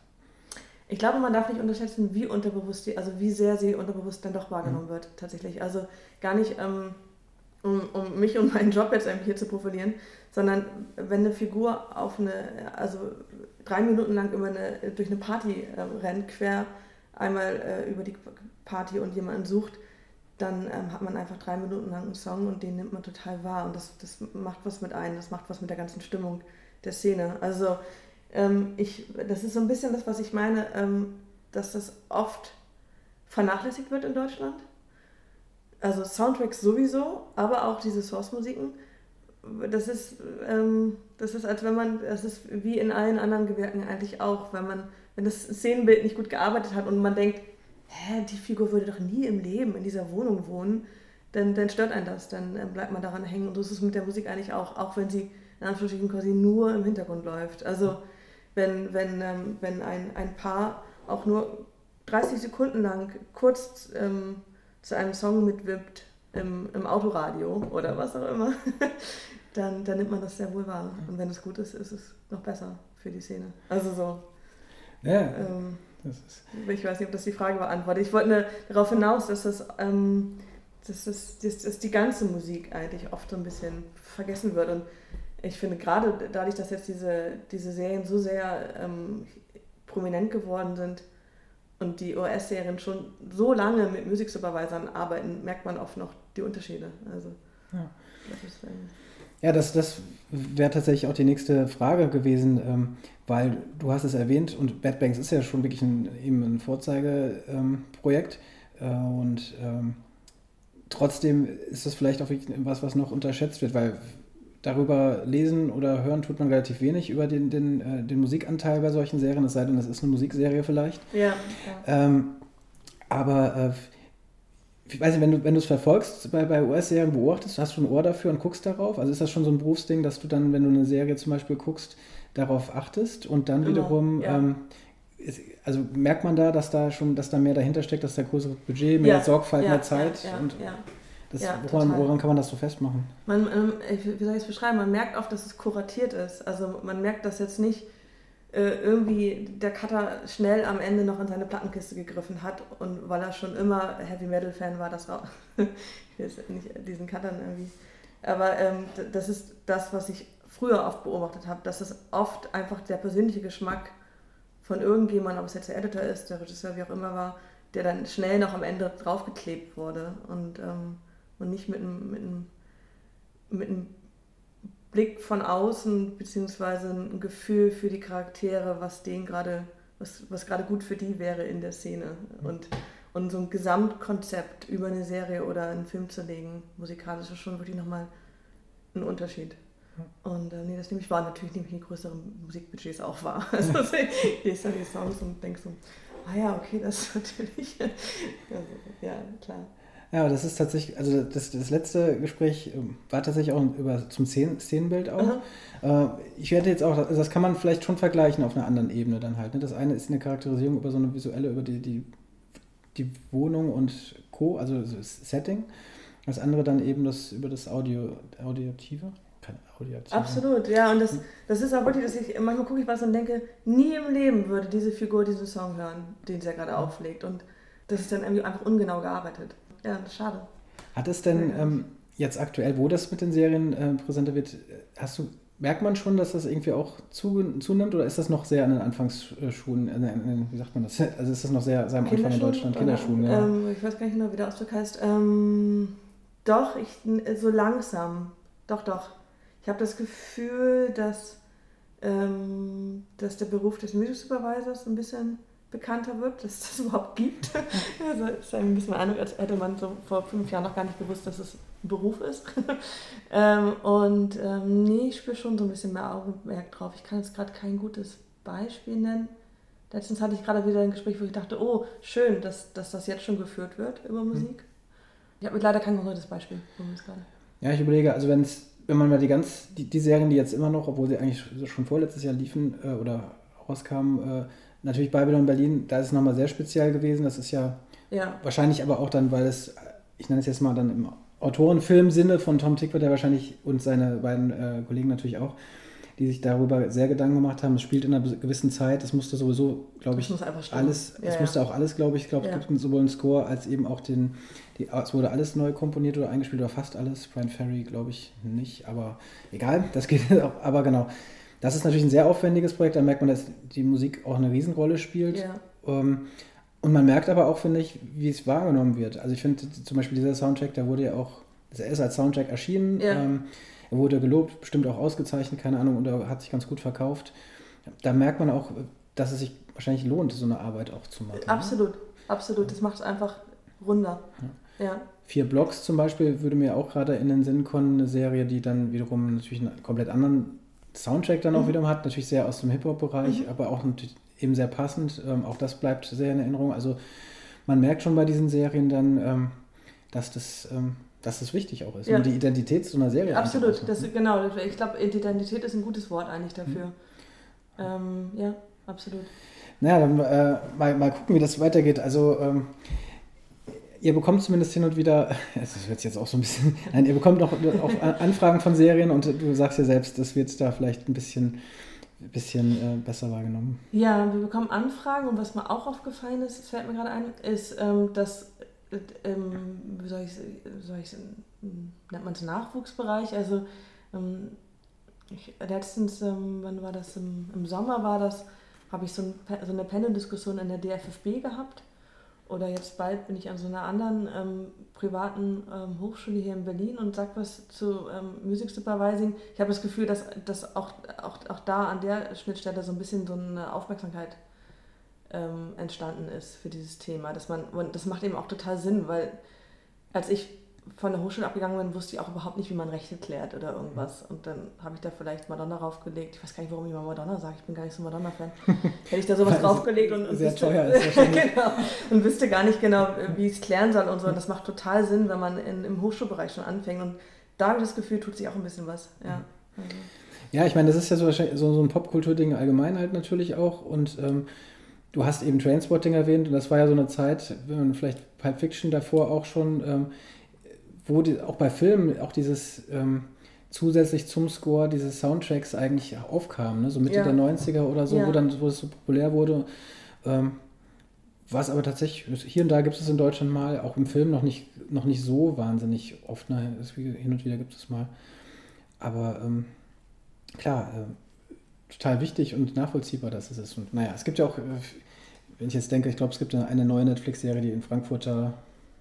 Ich glaube, man darf nicht unterschätzen, wie unterbewusst die, also wie sehr sie unterbewusst dann doch wahrgenommen mhm. wird, tatsächlich. Also gar nicht, ähm, um, um mich und meinen Job jetzt hier zu profilieren, sondern wenn eine Figur auf eine, also drei Minuten lang über eine, durch eine Party äh, rennt, quer einmal äh, über die Party und jemanden sucht, dann ähm, hat man einfach drei Minuten lang einen Song und den nimmt man total wahr und das, das macht was mit einem, das macht was mit der ganzen Stimmung der Szene. Also ähm, ich, das ist so ein bisschen das, was ich meine, ähm, dass das oft vernachlässigt wird in Deutschland. Also Soundtracks sowieso, aber auch diese Source-Musiken das ist, ähm, das ist, als wenn man, das ist wie in allen anderen Gewerken eigentlich auch, wenn man, wenn das Szenenbild nicht gut gearbeitet hat und man denkt, hä, die Figur würde doch nie im Leben in dieser Wohnung wohnen, dann, dann stört einen das, dann äh, bleibt man daran hängen. Und so ist es mit der Musik eigentlich auch, auch wenn sie in Anführungsstrichen quasi nur im Hintergrund läuft. Also wenn, wenn, ähm, wenn ein, ein Paar auch nur 30 Sekunden lang kurz ähm, zu einem Song mitwippt, im, im Autoradio oder was auch immer, dann, dann nimmt man das sehr wohl wahr. Und wenn es gut ist, ist es noch besser für die Szene. Also so. Ja. Ähm, ich weiß nicht, ob das die Frage beantwortet. Ich wollte darauf hinaus, dass das, ähm, dass, das, dass, dass die ganze Musik eigentlich oft so ein bisschen vergessen wird. Und ich finde gerade dadurch, dass jetzt diese, diese Serien so sehr ähm, prominent geworden sind, und die OS-Serien schon so lange mit Musiksupervisern arbeiten, merkt man oft noch die Unterschiede. Also, ja. Ist, ähm Ja, das, das wäre tatsächlich auch die nächste Frage gewesen, ähm, weil du hast es erwähnt und Bad Banks ist ja schon wirklich ein, eben ein Vorzeigeprojekt ähm, äh, und ähm, trotzdem ist das vielleicht auch was, was noch unterschätzt wird, weil darüber lesen oder hören tut man relativ wenig über den, den, äh, den Musikanteil bei solchen Serien, es sei denn, das ist eine Musikserie vielleicht. Ja. ja. Ähm, aber äh, ich weiß nicht, wenn du wenn es verfolgst bei, bei US-Serien, beobachtest, hast du ein Ohr dafür und guckst darauf? Also ist das schon so ein Berufsding, dass du dann, wenn du eine Serie zum Beispiel guckst, darauf achtest und dann Immer, wiederum, ja. ähm, also merkt man da, dass da schon, dass da mehr dahinter steckt, dass da größeres Budget, mehr ja, Sorgfalt, ja, mehr Zeit und das, woran, woran, kann man das so festmachen? Man, ähm, wie soll ich es beschreiben? Man merkt oft, dass es kuratiert ist. Also man merkt, dass jetzt nicht äh, irgendwie der Cutter schnell am Ende noch in seine Plattenkiste gegriffen hat und weil er schon immer Heavy Metal Fan war, das auch. ich will nicht diesen Cuttern irgendwie. Aber ähm, das ist das, was ich früher oft beobachtet habe, dass es oft einfach der persönliche Geschmack von irgendjemandem, ob es jetzt der Editor ist, der Regisseur, wie auch immer war, der dann schnell noch am Ende draufgeklebt wurde und, ähm, und nicht mit einem, mit einem, mit einem Blick von außen, beziehungsweise ein Gefühl für die Charaktere, was denen gerade, was, was gerade gut für die wäre in der Szene. Und, und so ein Gesamtkonzept über eine Serie oder einen Film zu legen, musikalisch ist schon wirklich nochmal ein Unterschied. Und äh, nee, das nehme ich wahr. Natürlich nehme ich die größeren Musikbudgets auch wahr. Also ich lese dann die Songs und denke so, ah ja, okay, das ist natürlich, also, ja, klar. Ja, das ist tatsächlich, also das, das letzte Gespräch ähm, war tatsächlich auch über zum Szenenbild auch. Äh, ich werde jetzt auch, also das kann man vielleicht schon vergleichen auf einer anderen Ebene dann halt. Ne? Das eine ist eine Charakterisierung über so eine visuelle, über die, die, die Wohnung und Co., also das Setting. Das andere dann eben das über das Audio, Audiotive. Audiative. Absolut, ja. Und das, das ist auch wirklich, dass ich manchmal gucke ich was und denke, nie im Leben würde diese Figur diesen Song hören, den sie ja gerade auflegt. Und das ist dann irgendwie einfach ungenau gearbeitet ja, schade. Hat es denn ähm, jetzt aktuell, wo das mit den Serien äh, präsenter wird, hast du, merkt man schon, dass das irgendwie auch zu, zunimmt oder ist das noch sehr an den Anfangsschulen, äh, wie sagt man das? Also ist das noch sehr, sehr am Anfang in Deutschland, Kinderschulen, ja. Ähm, ich weiß gar nicht genau, wie der Ausdruck heißt. Ähm, doch, ich, so langsam. Doch, doch. Ich habe das Gefühl, dass, ähm, dass der Beruf des Music Supervisors ein bisschen bekannter wird, dass es das überhaupt gibt. also es ist ein bisschen Eindruck, als hätte man so vor fünf Jahren noch gar nicht gewusst, dass es ein Beruf ist. ähm, und ähm, nee, ich spüre schon so ein bisschen mehr Augenmerk drauf. Ich kann jetzt gerade kein gutes Beispiel nennen. Letztens hatte ich gerade wieder ein Gespräch, wo ich dachte, oh, schön, dass, dass das jetzt schon geführt wird über hm. Musik. Ich habe leider kein konkretes Beispiel. Ja, ich überlege, also wenn es, wenn man mal die ganz, die, die Serien, die jetzt immer noch, obwohl sie eigentlich schon vorletztes Jahr liefen äh, oder rauskamen, äh, natürlich Babylon Berlin, da ist es nochmal sehr speziell gewesen. Das ist ja, ja, wahrscheinlich aber auch dann, weil es, ich nenne es jetzt mal dann im Autorenfilm-Sinne von Tom Tickwer, der wahrscheinlich und seine beiden äh, Kollegen natürlich auch, die sich darüber sehr Gedanken gemacht haben. Es spielt in einer gewissen Zeit, es musste sowieso, glaube ich, alles, ja, es ja. musste auch alles, glaube ich, glaube es gibt sowohl einen Score als eben auch den, die, es wurde alles neu komponiert oder eingespielt oder fast alles. Brian Ferry, glaube ich, nicht, aber egal, das geht auch, aber genau. Das ist natürlich ein sehr aufwendiges Projekt, da merkt man, dass die Musik auch eine Riesenrolle spielt. Ja. Ähm, und man merkt aber auch, finde ich, wie es wahrgenommen wird. Also ich finde zum Beispiel dieser Soundtrack, der wurde ja auch, er ist als Soundtrack erschienen, ja. ähm, er wurde gelobt, bestimmt auch ausgezeichnet, keine Ahnung, und er hat sich ganz gut verkauft. Da merkt man auch, dass es sich wahrscheinlich lohnt, so eine Arbeit auch zu machen. Absolut, ne? absolut. Das macht es einfach runder. Ja. ja. Vier Blocks zum Beispiel würde mir auch gerade in den Sinn kommen, eine Serie, die dann wiederum natürlich einen komplett anderen Soundtrack dann auch mhm. wieder hat, natürlich sehr aus dem Hip-Hop-Bereich, mhm. aber auch eben sehr passend. Ähm, auch das bleibt sehr in Erinnerung. Also man merkt schon bei diesen Serien dann, ähm, dass das ähm, dass das wichtig auch ist, ja. um die Identität zu einer Serie Absolut, das, genau. Ich glaube, Identität ist ein gutes Wort eigentlich dafür. Mhm. Ja, absolut. Naja, dann äh, mal, mal gucken, wie das weitergeht. Also ähm, ihr bekommt zumindest hin und wieder, das wird jetzt auch so ein bisschen, nein, ihr bekommt auch, auch Anfragen von Serien und du sagst ja selbst, das wird da vielleicht ein bisschen, bisschen äh, besser wahrgenommen. Ja, wir bekommen Anfragen und was mir auch aufgefallen ist, fällt mir gerade ein, ist, ähm, dass, ähm, wie soll ich ich nennt man es Nachwuchsbereich, also ähm, ich, letztens, ähm, wann war das, im, im Sommer war das, habe ich so, ein, so eine Panel-Diskussion in der DFFB gehabt oder jetzt bald bin ich an so einer anderen ähm, privaten ähm, Hochschule hier in Berlin und sage was zu ähm, Music Supervising. Ich habe das Gefühl, dass, dass auch, auch, auch da an der Schnittstelle so ein bisschen so eine Aufmerksamkeit ähm, entstanden ist für dieses Thema. Dass man, und das macht eben auch total Sinn, weil als ich von der Hochschule abgegangen bin, wusste ich auch überhaupt nicht, wie man Rechte klärt oder irgendwas. Und dann habe ich da vielleicht Madonna raufgelegt. Ich weiß gar nicht, warum ich mal Madonna sage. Ich bin gar nicht so Madonna-Fan. Hätte ich da sowas draufgelegt und, und, Sehr wüsste, teuer ist genau, und wüsste gar nicht genau, wie ich es klären soll und so. Und das macht total Sinn, wenn man in, im Hochschulbereich schon anfängt. Und da habe ich das Gefühl, tut sich auch ein bisschen was. Ja, also. Ja, ich meine, das ist ja so, so ein Popkulturding allgemein halt natürlich auch. Und ähm, du hast eben Trainspotting erwähnt und das war ja so eine Zeit, wenn man vielleicht Pulp Fiction davor auch schon, ähm, wo die, auch bei Filmen auch dieses ähm, zusätzlich zum Score diese Soundtracks eigentlich aufkamen, ne? so Mitte Ja. der 90er oder so, Ja. wo dann wo es so populär wurde. Ähm, was aber tatsächlich, hier und da gibt es in Deutschland mal, auch im Film noch nicht, noch nicht so wahnsinnig oft, ne? Hin und wieder gibt es mal. Aber ähm, klar, äh, total wichtig und nachvollziehbar, dass es ist. Und naja, es gibt ja auch, äh, wenn ich jetzt denke, ich glaube, es gibt eine neue Netflix-Serie, die in Frankfurter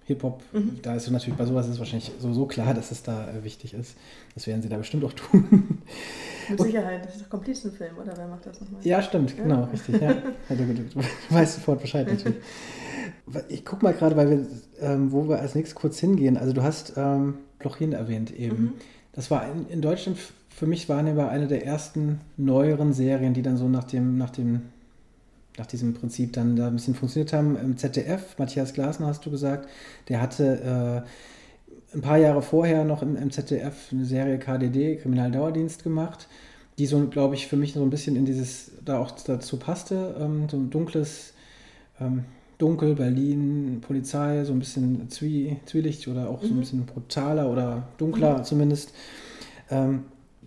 Hip-Hop, Mhm. da ist natürlich, bei sowas ist es wahrscheinlich sowieso klar, dass es da äh, wichtig ist. Das werden sie da bestimmt auch tun. Mit Sicherheit. Das ist doch Komplizenfilm, oder wer macht das nochmal? ja, stimmt, Ja. genau, richtig. Ja. Ja, du, weißt sofort Bescheid natürlich. Ich guck mal gerade, weil wir, ähm, wo wir als nächstes kurz hingehen. Also du hast ähm, Blochin erwähnt eben. Mhm. Das war in, in Deutschland für mich wahrnehmbar eine der ersten neueren Serien, die dann so nach dem, nach dem, nach diesem Prinzip dann da ein bisschen funktioniert haben. Im ZDF, Matthias Glasner hast du gesagt, der hatte äh, ein paar Jahre vorher noch im, im ZDF eine Serie KDD, Kriminaldauerdienst gemacht, die so, glaube ich, für mich so ein bisschen in dieses, da auch dazu passte, ähm, so ein dunkles, ähm, dunkel, Berlin, Polizei, so ein bisschen Zwie, Zwielicht oder auch so ein Mhm. bisschen brutaler oder dunkler zumindest. Ähm,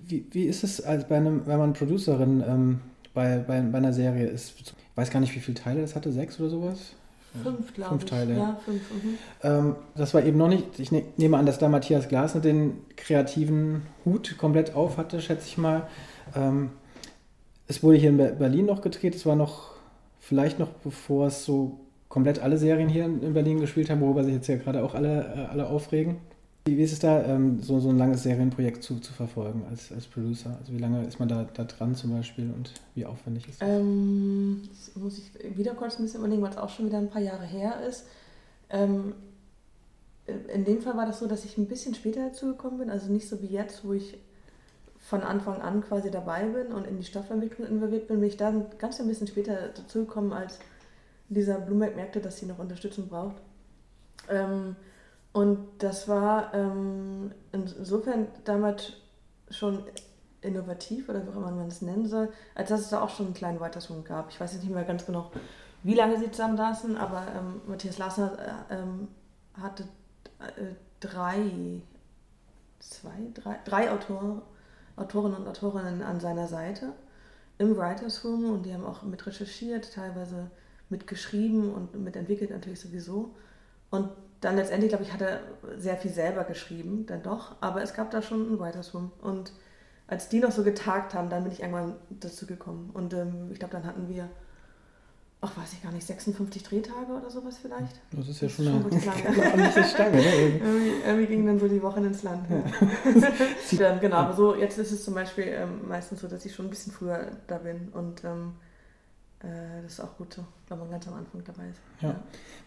wie, wie ist es, als bei einem, wenn man Producerin ähm, bei, bei, bei einer Serie ist? Weiß gar nicht, wie viele Teile das hatte, sechs oder sowas? Fünf, glaube Fünf ich. Teile. Ja, fünf. Mhm. Ähm, das war eben noch nicht, ich ne, nehme an, dass da Matthias Glasner den kreativen Hut komplett auf hatte, schätze ich mal. Ähm, es wurde hier in Ber- Berlin noch gedreht, es war noch, vielleicht noch bevor es so komplett alle Serien hier in in Berlin gespielt haben, worüber sich jetzt ja gerade auch alle, äh, alle aufregen. Wie, ist es da, ähm, so, so ein langes Serienprojekt zu, zu verfolgen als, als Producer? Also wie lange ist man da, da dran zum Beispiel und wie aufwendig ist das? Ähm, jetzt muss ich wieder kurz ein bisschen überlegen, weil es auch schon wieder ein paar Jahre her ist. Ähm, in dem Fall war das so, dass ich ein bisschen später dazu gekommen bin, also nicht so wie jetzt, wo ich von Anfang an quasi dabei bin und in die Stoffentwicklung involviert bin, bin ich dann ganz ein bisschen später dazu gekommen, als Lisa Blumberg merkte, dass sie noch Unterstützung braucht. Ähm, und das war ähm, insofern damals schon innovativ oder wie auch immer man es nennen soll, als dass es da auch schon einen kleinen Weitersprung gab. Ich weiß jetzt nicht mehr ganz genau, wie lange sie zusammen saßen, aber ähm, Matthias Lassner äh, ähm, hatte äh, drei, zwei, drei, drei Autor, Autorinnen und Autorinnen an seiner Seite im Writers Room und die haben auch mit recherchiert, teilweise mitgeschrieben und mitentwickelt natürlich sowieso. Und dann letztendlich, glaube ich, hat er sehr viel selber geschrieben, dann doch, aber es gab da schon ein Writers Room und als die noch so getagt haben, dann bin ich irgendwann dazu gekommen. Und ähm, ich glaube, dann hatten wir, ach weiß ich gar nicht, 56 Drehtage oder sowas vielleicht. Das ist ja Das schon ist eine, schon lange. eine ordentliche Stange. Ne? Irgendwie, irgendwie gingen dann so die Wochen ins Land. Ja. ähm, genau, aber so jetzt ist es zum Beispiel ähm, meistens so, dass ich schon ein bisschen früher da bin und ähm, äh, das ist auch gut so, wenn man ganz am Anfang dabei ist. Ja.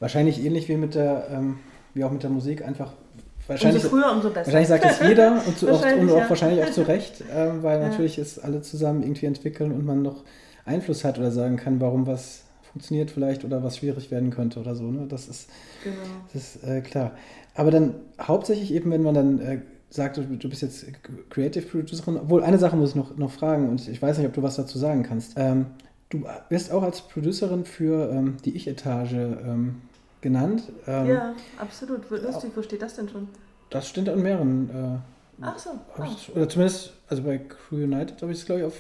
Wahrscheinlich ähnlich wie mit der, ähm, wie auch mit der Musik, einfach Umso wahrscheinlich, früher, umso besser. wahrscheinlich sagt es jeder und, zu, Wahrscheinlich, und auch ja. wahrscheinlich auch zu Recht, ähm, weil Ja. natürlich es alle zusammen irgendwie entwickeln und man noch Einfluss hat oder sagen kann, warum was funktioniert vielleicht oder was schwierig werden könnte oder so. Ne? Das ist, Genau. das ist äh, klar. Aber dann hauptsächlich eben, wenn man dann äh, sagt, du, du bist jetzt Creative Producerin, obwohl eine Sache muss ich noch, noch fragen und ich weiß nicht, ob du was dazu sagen kannst. Ähm, du wirst auch als Producerin für ähm, die Ich-Etage ähm, genannt. Ähm, ja, absolut. Lustig, wo steht das denn schon? Das steht an mehreren. Äh, Ach so. Ah. Oder zumindest, also bei Crew United habe ich es, glaube ich, auf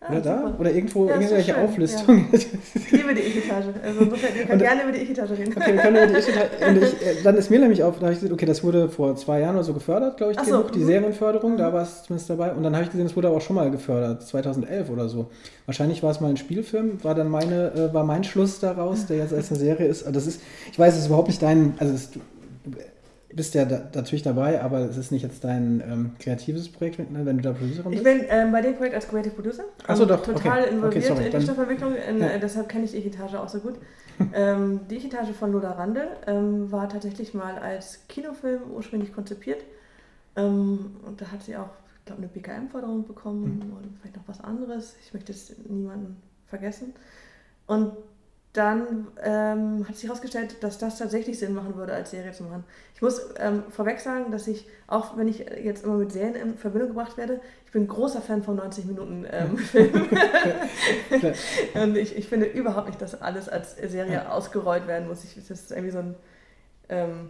Ah, Oder da? Oder irgendwo Ja, irgendwelche schön, Auflistungen. Ich liebe die Ich-Etage. Also insofern, wir können gerne über die Ich-Etage reden. Okay, wir können über die Ich- und ich, äh, dann ist mir nämlich auf, da habe ich gesehen, okay, das wurde vor zwei Jahren oder so gefördert, glaube ich, so, genug, die mhm. Serienförderung, da Mhm. war es zumindest dabei. Und dann habe ich gesehen, es wurde aber auch schon mal gefördert, 2011 oder so. Wahrscheinlich war es mal ein Spielfilm, war dann meine, äh, war mein Schluss daraus, der jetzt als eine Serie ist. Also Das ist, ich weiß, es ist überhaupt nicht dein, also es, bist ja da, natürlich dabei, aber es ist nicht jetzt dein ähm, kreatives Projekt, ne, wenn du da Producerin Ich bist. bin ähm, bei dem Projekt als Creative Producer Ach so, ähm, doch, total okay. involviert Okay, sorry, in die Stoffentwicklung. In, Ja. äh, deshalb kenne ich die Ich-Etage auch so gut. ähm, die Ich-Etage von Lola Randl ähm, war tatsächlich mal als Kinofilm ursprünglich konzipiert. Ähm, und da hat sie auch, ich glaube, eine BKM-Förderung bekommen Mhm. und vielleicht noch was anderes. Ich möchte jetzt niemanden vergessen. Und dann ähm, hat sich herausgestellt, dass das tatsächlich Sinn machen würde, als Serie zu machen. Ich muss ähm, vorweg sagen, dass ich, auch wenn ich jetzt immer mit Serien in Verbindung gebracht werde, ich bin großer Fan von 90 Minuten ähm, Film. Und ich, ich finde überhaupt nicht, dass alles als Serie ausgerollt werden muss. Ich, das ist irgendwie so ein, ähm,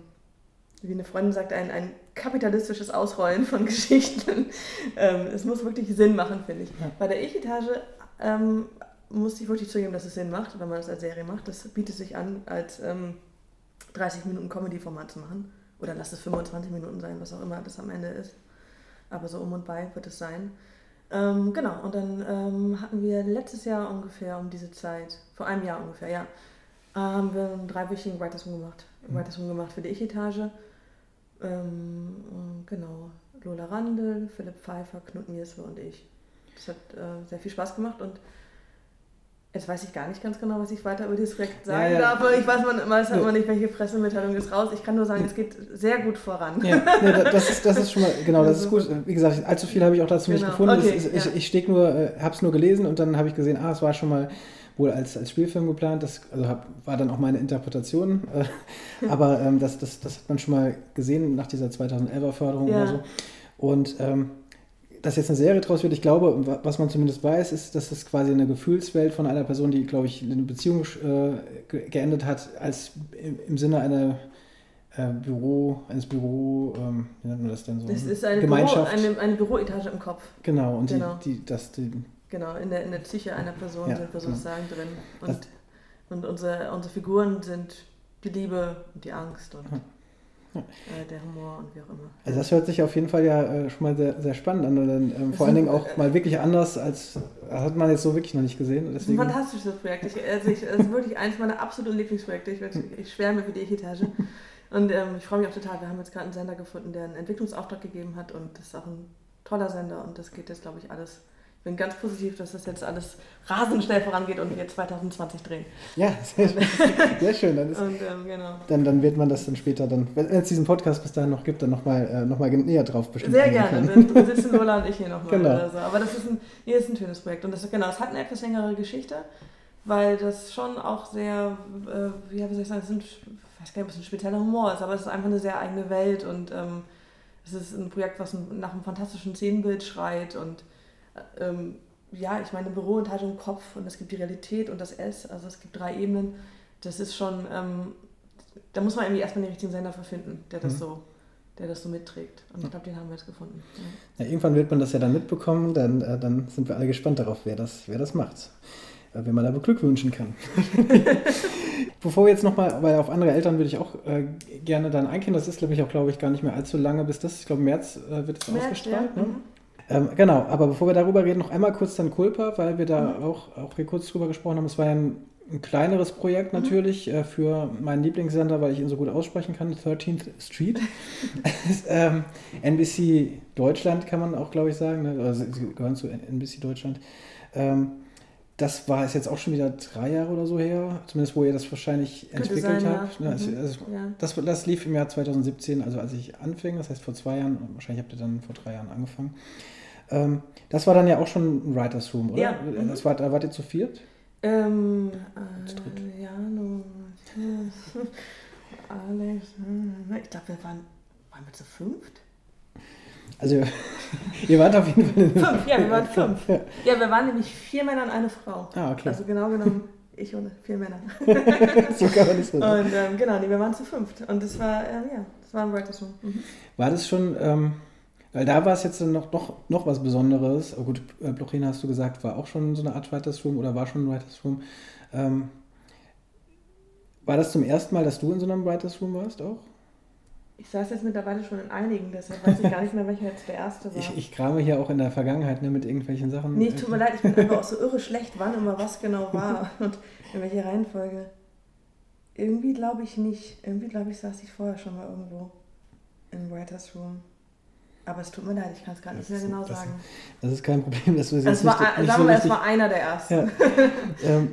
wie eine Freundin sagt, ein, ein kapitalistisches Ausrollen von Geschichten. Ähm, es muss wirklich Sinn machen, finde ich. Bei der Ich-Etage ähm, muss ich wirklich zugeben, dass es Sinn macht, wenn man das als Serie macht. Das bietet sich an, als ähm, 30 Minuten Comedy-Format zu machen. Oder lass es 25 Minuten sein, was auch immer das am Ende ist. Aber so um und bei wird es sein. Ähm, genau, und dann ähm, hatten wir letztes Jahr ungefähr um diese Zeit, vor einem Jahr ungefähr, ja, haben wir einen dreiwöchigen Writers Room gemacht. Mhm. Writers Room gemacht für die Ich-Etage. Ähm, genau, Lola Randl, Philipp Pfeiffer, Knut Nierswe und ich. Das hat äh, sehr viel Spaß gemacht und jetzt weiß ich gar nicht ganz genau, was ich weiter über dieses Projekt sagen Ja, ja. darf, ich weiß, man weiß halt Ja. immer nicht, welche Pressemitteilung ist raus. Ich kann nur sagen, es geht sehr gut voran. Ja, das, ist, das ist schon mal, genau, das ist gut. Wie gesagt, allzu viel habe ich auch dazu nicht Genau. gefunden. Okay, ist- ich ich steck nur, äh, habe es nur gelesen und dann habe ich gesehen, ah, es war schon mal wohl als, als Spielfilm geplant. Das also hab, war dann auch meine Interpretation. Äh, aber ähm, das, das, das hat man schon mal gesehen nach dieser 2011er Förderung oder so. Und ähm, dass jetzt eine Serie draus wird, ich glaube, wa- was man zumindest weiß, ist, dass es quasi eine Gefühlswelt von einer Person, die, glaube ich, eine Beziehung äh, ge- geendet hat, als im, im Sinne einer äh, Büro, eines Büro, ähm, wie nennt man das denn so? Es ist eine, Büro, Gemeinschaft. eine, eine Büroetage im Kopf. genau, und Genau. die, die, das, die, Genau, in der, in der Psyche einer Person Ja, sind wir genau. sozusagen drin. Das- Und, und unsere, unsere Figuren sind die Liebe und die Angst und Ja. Äh, der Humor und wie auch immer. also das hört sich auf jeden Fall ja äh, schon mal sehr, sehr spannend an und dann, ähm, Das vor allen Dingen auch mal wirklich anders als, hat man jetzt so wirklich noch nicht gesehen. Das ist ein Deswegen, fantastisches Projekt. Ich, also ich, es ist wirklich eines meiner absoluten Lieblingsprojekte. Ich, werd- ich schwärme für die Ich-Etage. Und ähm, ich freue mich auch total. Wir haben jetzt gerade einen Sender gefunden, der einen Entwicklungsauftrag gegeben hat. Und das ist auch ein toller Sender. Und das geht jetzt, glaube ich, alles. Ich bin ganz positiv, dass das jetzt alles rasend schnell vorangeht und wir 2020 drehen. ja, sehr, schön. sehr schön. Dann, ist, Und ähm, genau. dann, dann wird man das dann später dann, wenn es diesen Podcast bis dahin noch gibt, dann nochmal äh, noch mal näher drauf bestimmt Sehr gerne. können. Dann sitzen Lola und ich hier nochmal Genau. oder so. Aber das ist ein, hier ist ein schönes Projekt. Und das genau, es hat eine etwas längere Geschichte, weil das schon auch sehr, äh, wie soll ich sagen, es sind, ich weiß gar nicht, ob es ein spezieller Humor ist, aber es ist einfach eine sehr eigene Welt und ähm, es ist ein Projekt, was nach einem fantastischen Szenenbild schreit und ähm, ja, ich meine, Büroetage im Kopf und es gibt die Realität und das S, also es gibt drei Ebenen. Das ist schon, ähm, da muss man irgendwie erstmal den richtigen Sender für finden, der das Mhm. so der das so mitträgt. Und ich glaube, den haben wir jetzt gefunden. Ja. Ja, irgendwann wird man das ja dann mitbekommen, dann, äh, dann sind wir alle gespannt darauf, wer das, wer das macht. Äh, wen man da beglückwünschen kann. Bevor wir jetzt nochmal, weil auf andere Eltern würde ich auch äh, gerne dann eingehen. Das ist, glaube ich, auch, glaube ich, gar nicht mehr allzu lange, bis das, ich glaube, März äh, wird es ausgestrahlt. ja. Ne? Mhm. Ähm, genau, aber bevor wir darüber reden, noch einmal kurz dann Culpa, weil wir da Mhm. auch, auch hier kurz drüber gesprochen haben. Es war ja ein, ein kleineres Projekt Mhm. natürlich äh, für meinen Lieblingssender, weil ich ihn so gut aussprechen kann, 13th Street. ähm, NBC Deutschland kann man auch, glaube ich, sagen. Ne? Also, sie gehören zu NBC Deutschland. Ähm, das war es jetzt auch schon wieder drei Jahre oder so her, zumindest wo ihr das wahrscheinlich Könnte entwickelt sein, habt. ja. Ne? Also, Mhm. also, Ja. das, das lief im Jahr 2017, also als ich anfing, das heißt vor zwei Jahren, wahrscheinlich habt ihr dann vor drei Jahren angefangen. Ähm, das war dann ja auch schon ein Writers Room, oder? Ja. Das war, da wart ihr zu viert? Ähm, Zu dritt. äh, ja, nur. Alex, äh, ich glaube, wir waren, waren wir zu fünft? Also, ihr wart auf jeden Fall Fünf, ja, wir waren fünf. Ja. Ja, wir waren nämlich vier Männer und eine Frau. Ah, okay. Also genau genommen, ich und vier Männer. so kann man nicht sagen. Und ähm, genau, nee, wir waren zu fünft. Und das war, ähm, ja, das war ein Writers Room. Mhm. War das schon, ähm, Weil da war es jetzt noch, noch, noch was Besonderes. Oh gut, äh, Blochina hast du gesagt, war auch schon so eine Art Writers Room oder war schon ein Writers Room. Ähm, war das zum ersten Mal, dass du in so einem Writers Room warst auch? Ich saß jetzt mittlerweile schon in einigen, deshalb weiß ich gar nicht mehr, welcher jetzt der erste war. Ich, ich krame hier auch in der Vergangenheit ne, mit irgendwelchen Sachen. Nee, tut mir leid, ich bin einfach auch so irre schlecht, wann immer was genau war und in welcher Reihenfolge. Irgendwie glaube ich nicht. Irgendwie glaube ich, saß ich vorher schon mal irgendwo im Writers Room. Aber es tut mir leid, ich kann es gar nicht mehr genau das, sagen. Das ist kein Problem, dass wir es jetzt war, nicht, nicht Sagen wir mal, es war einer der ersten. Ja. ähm,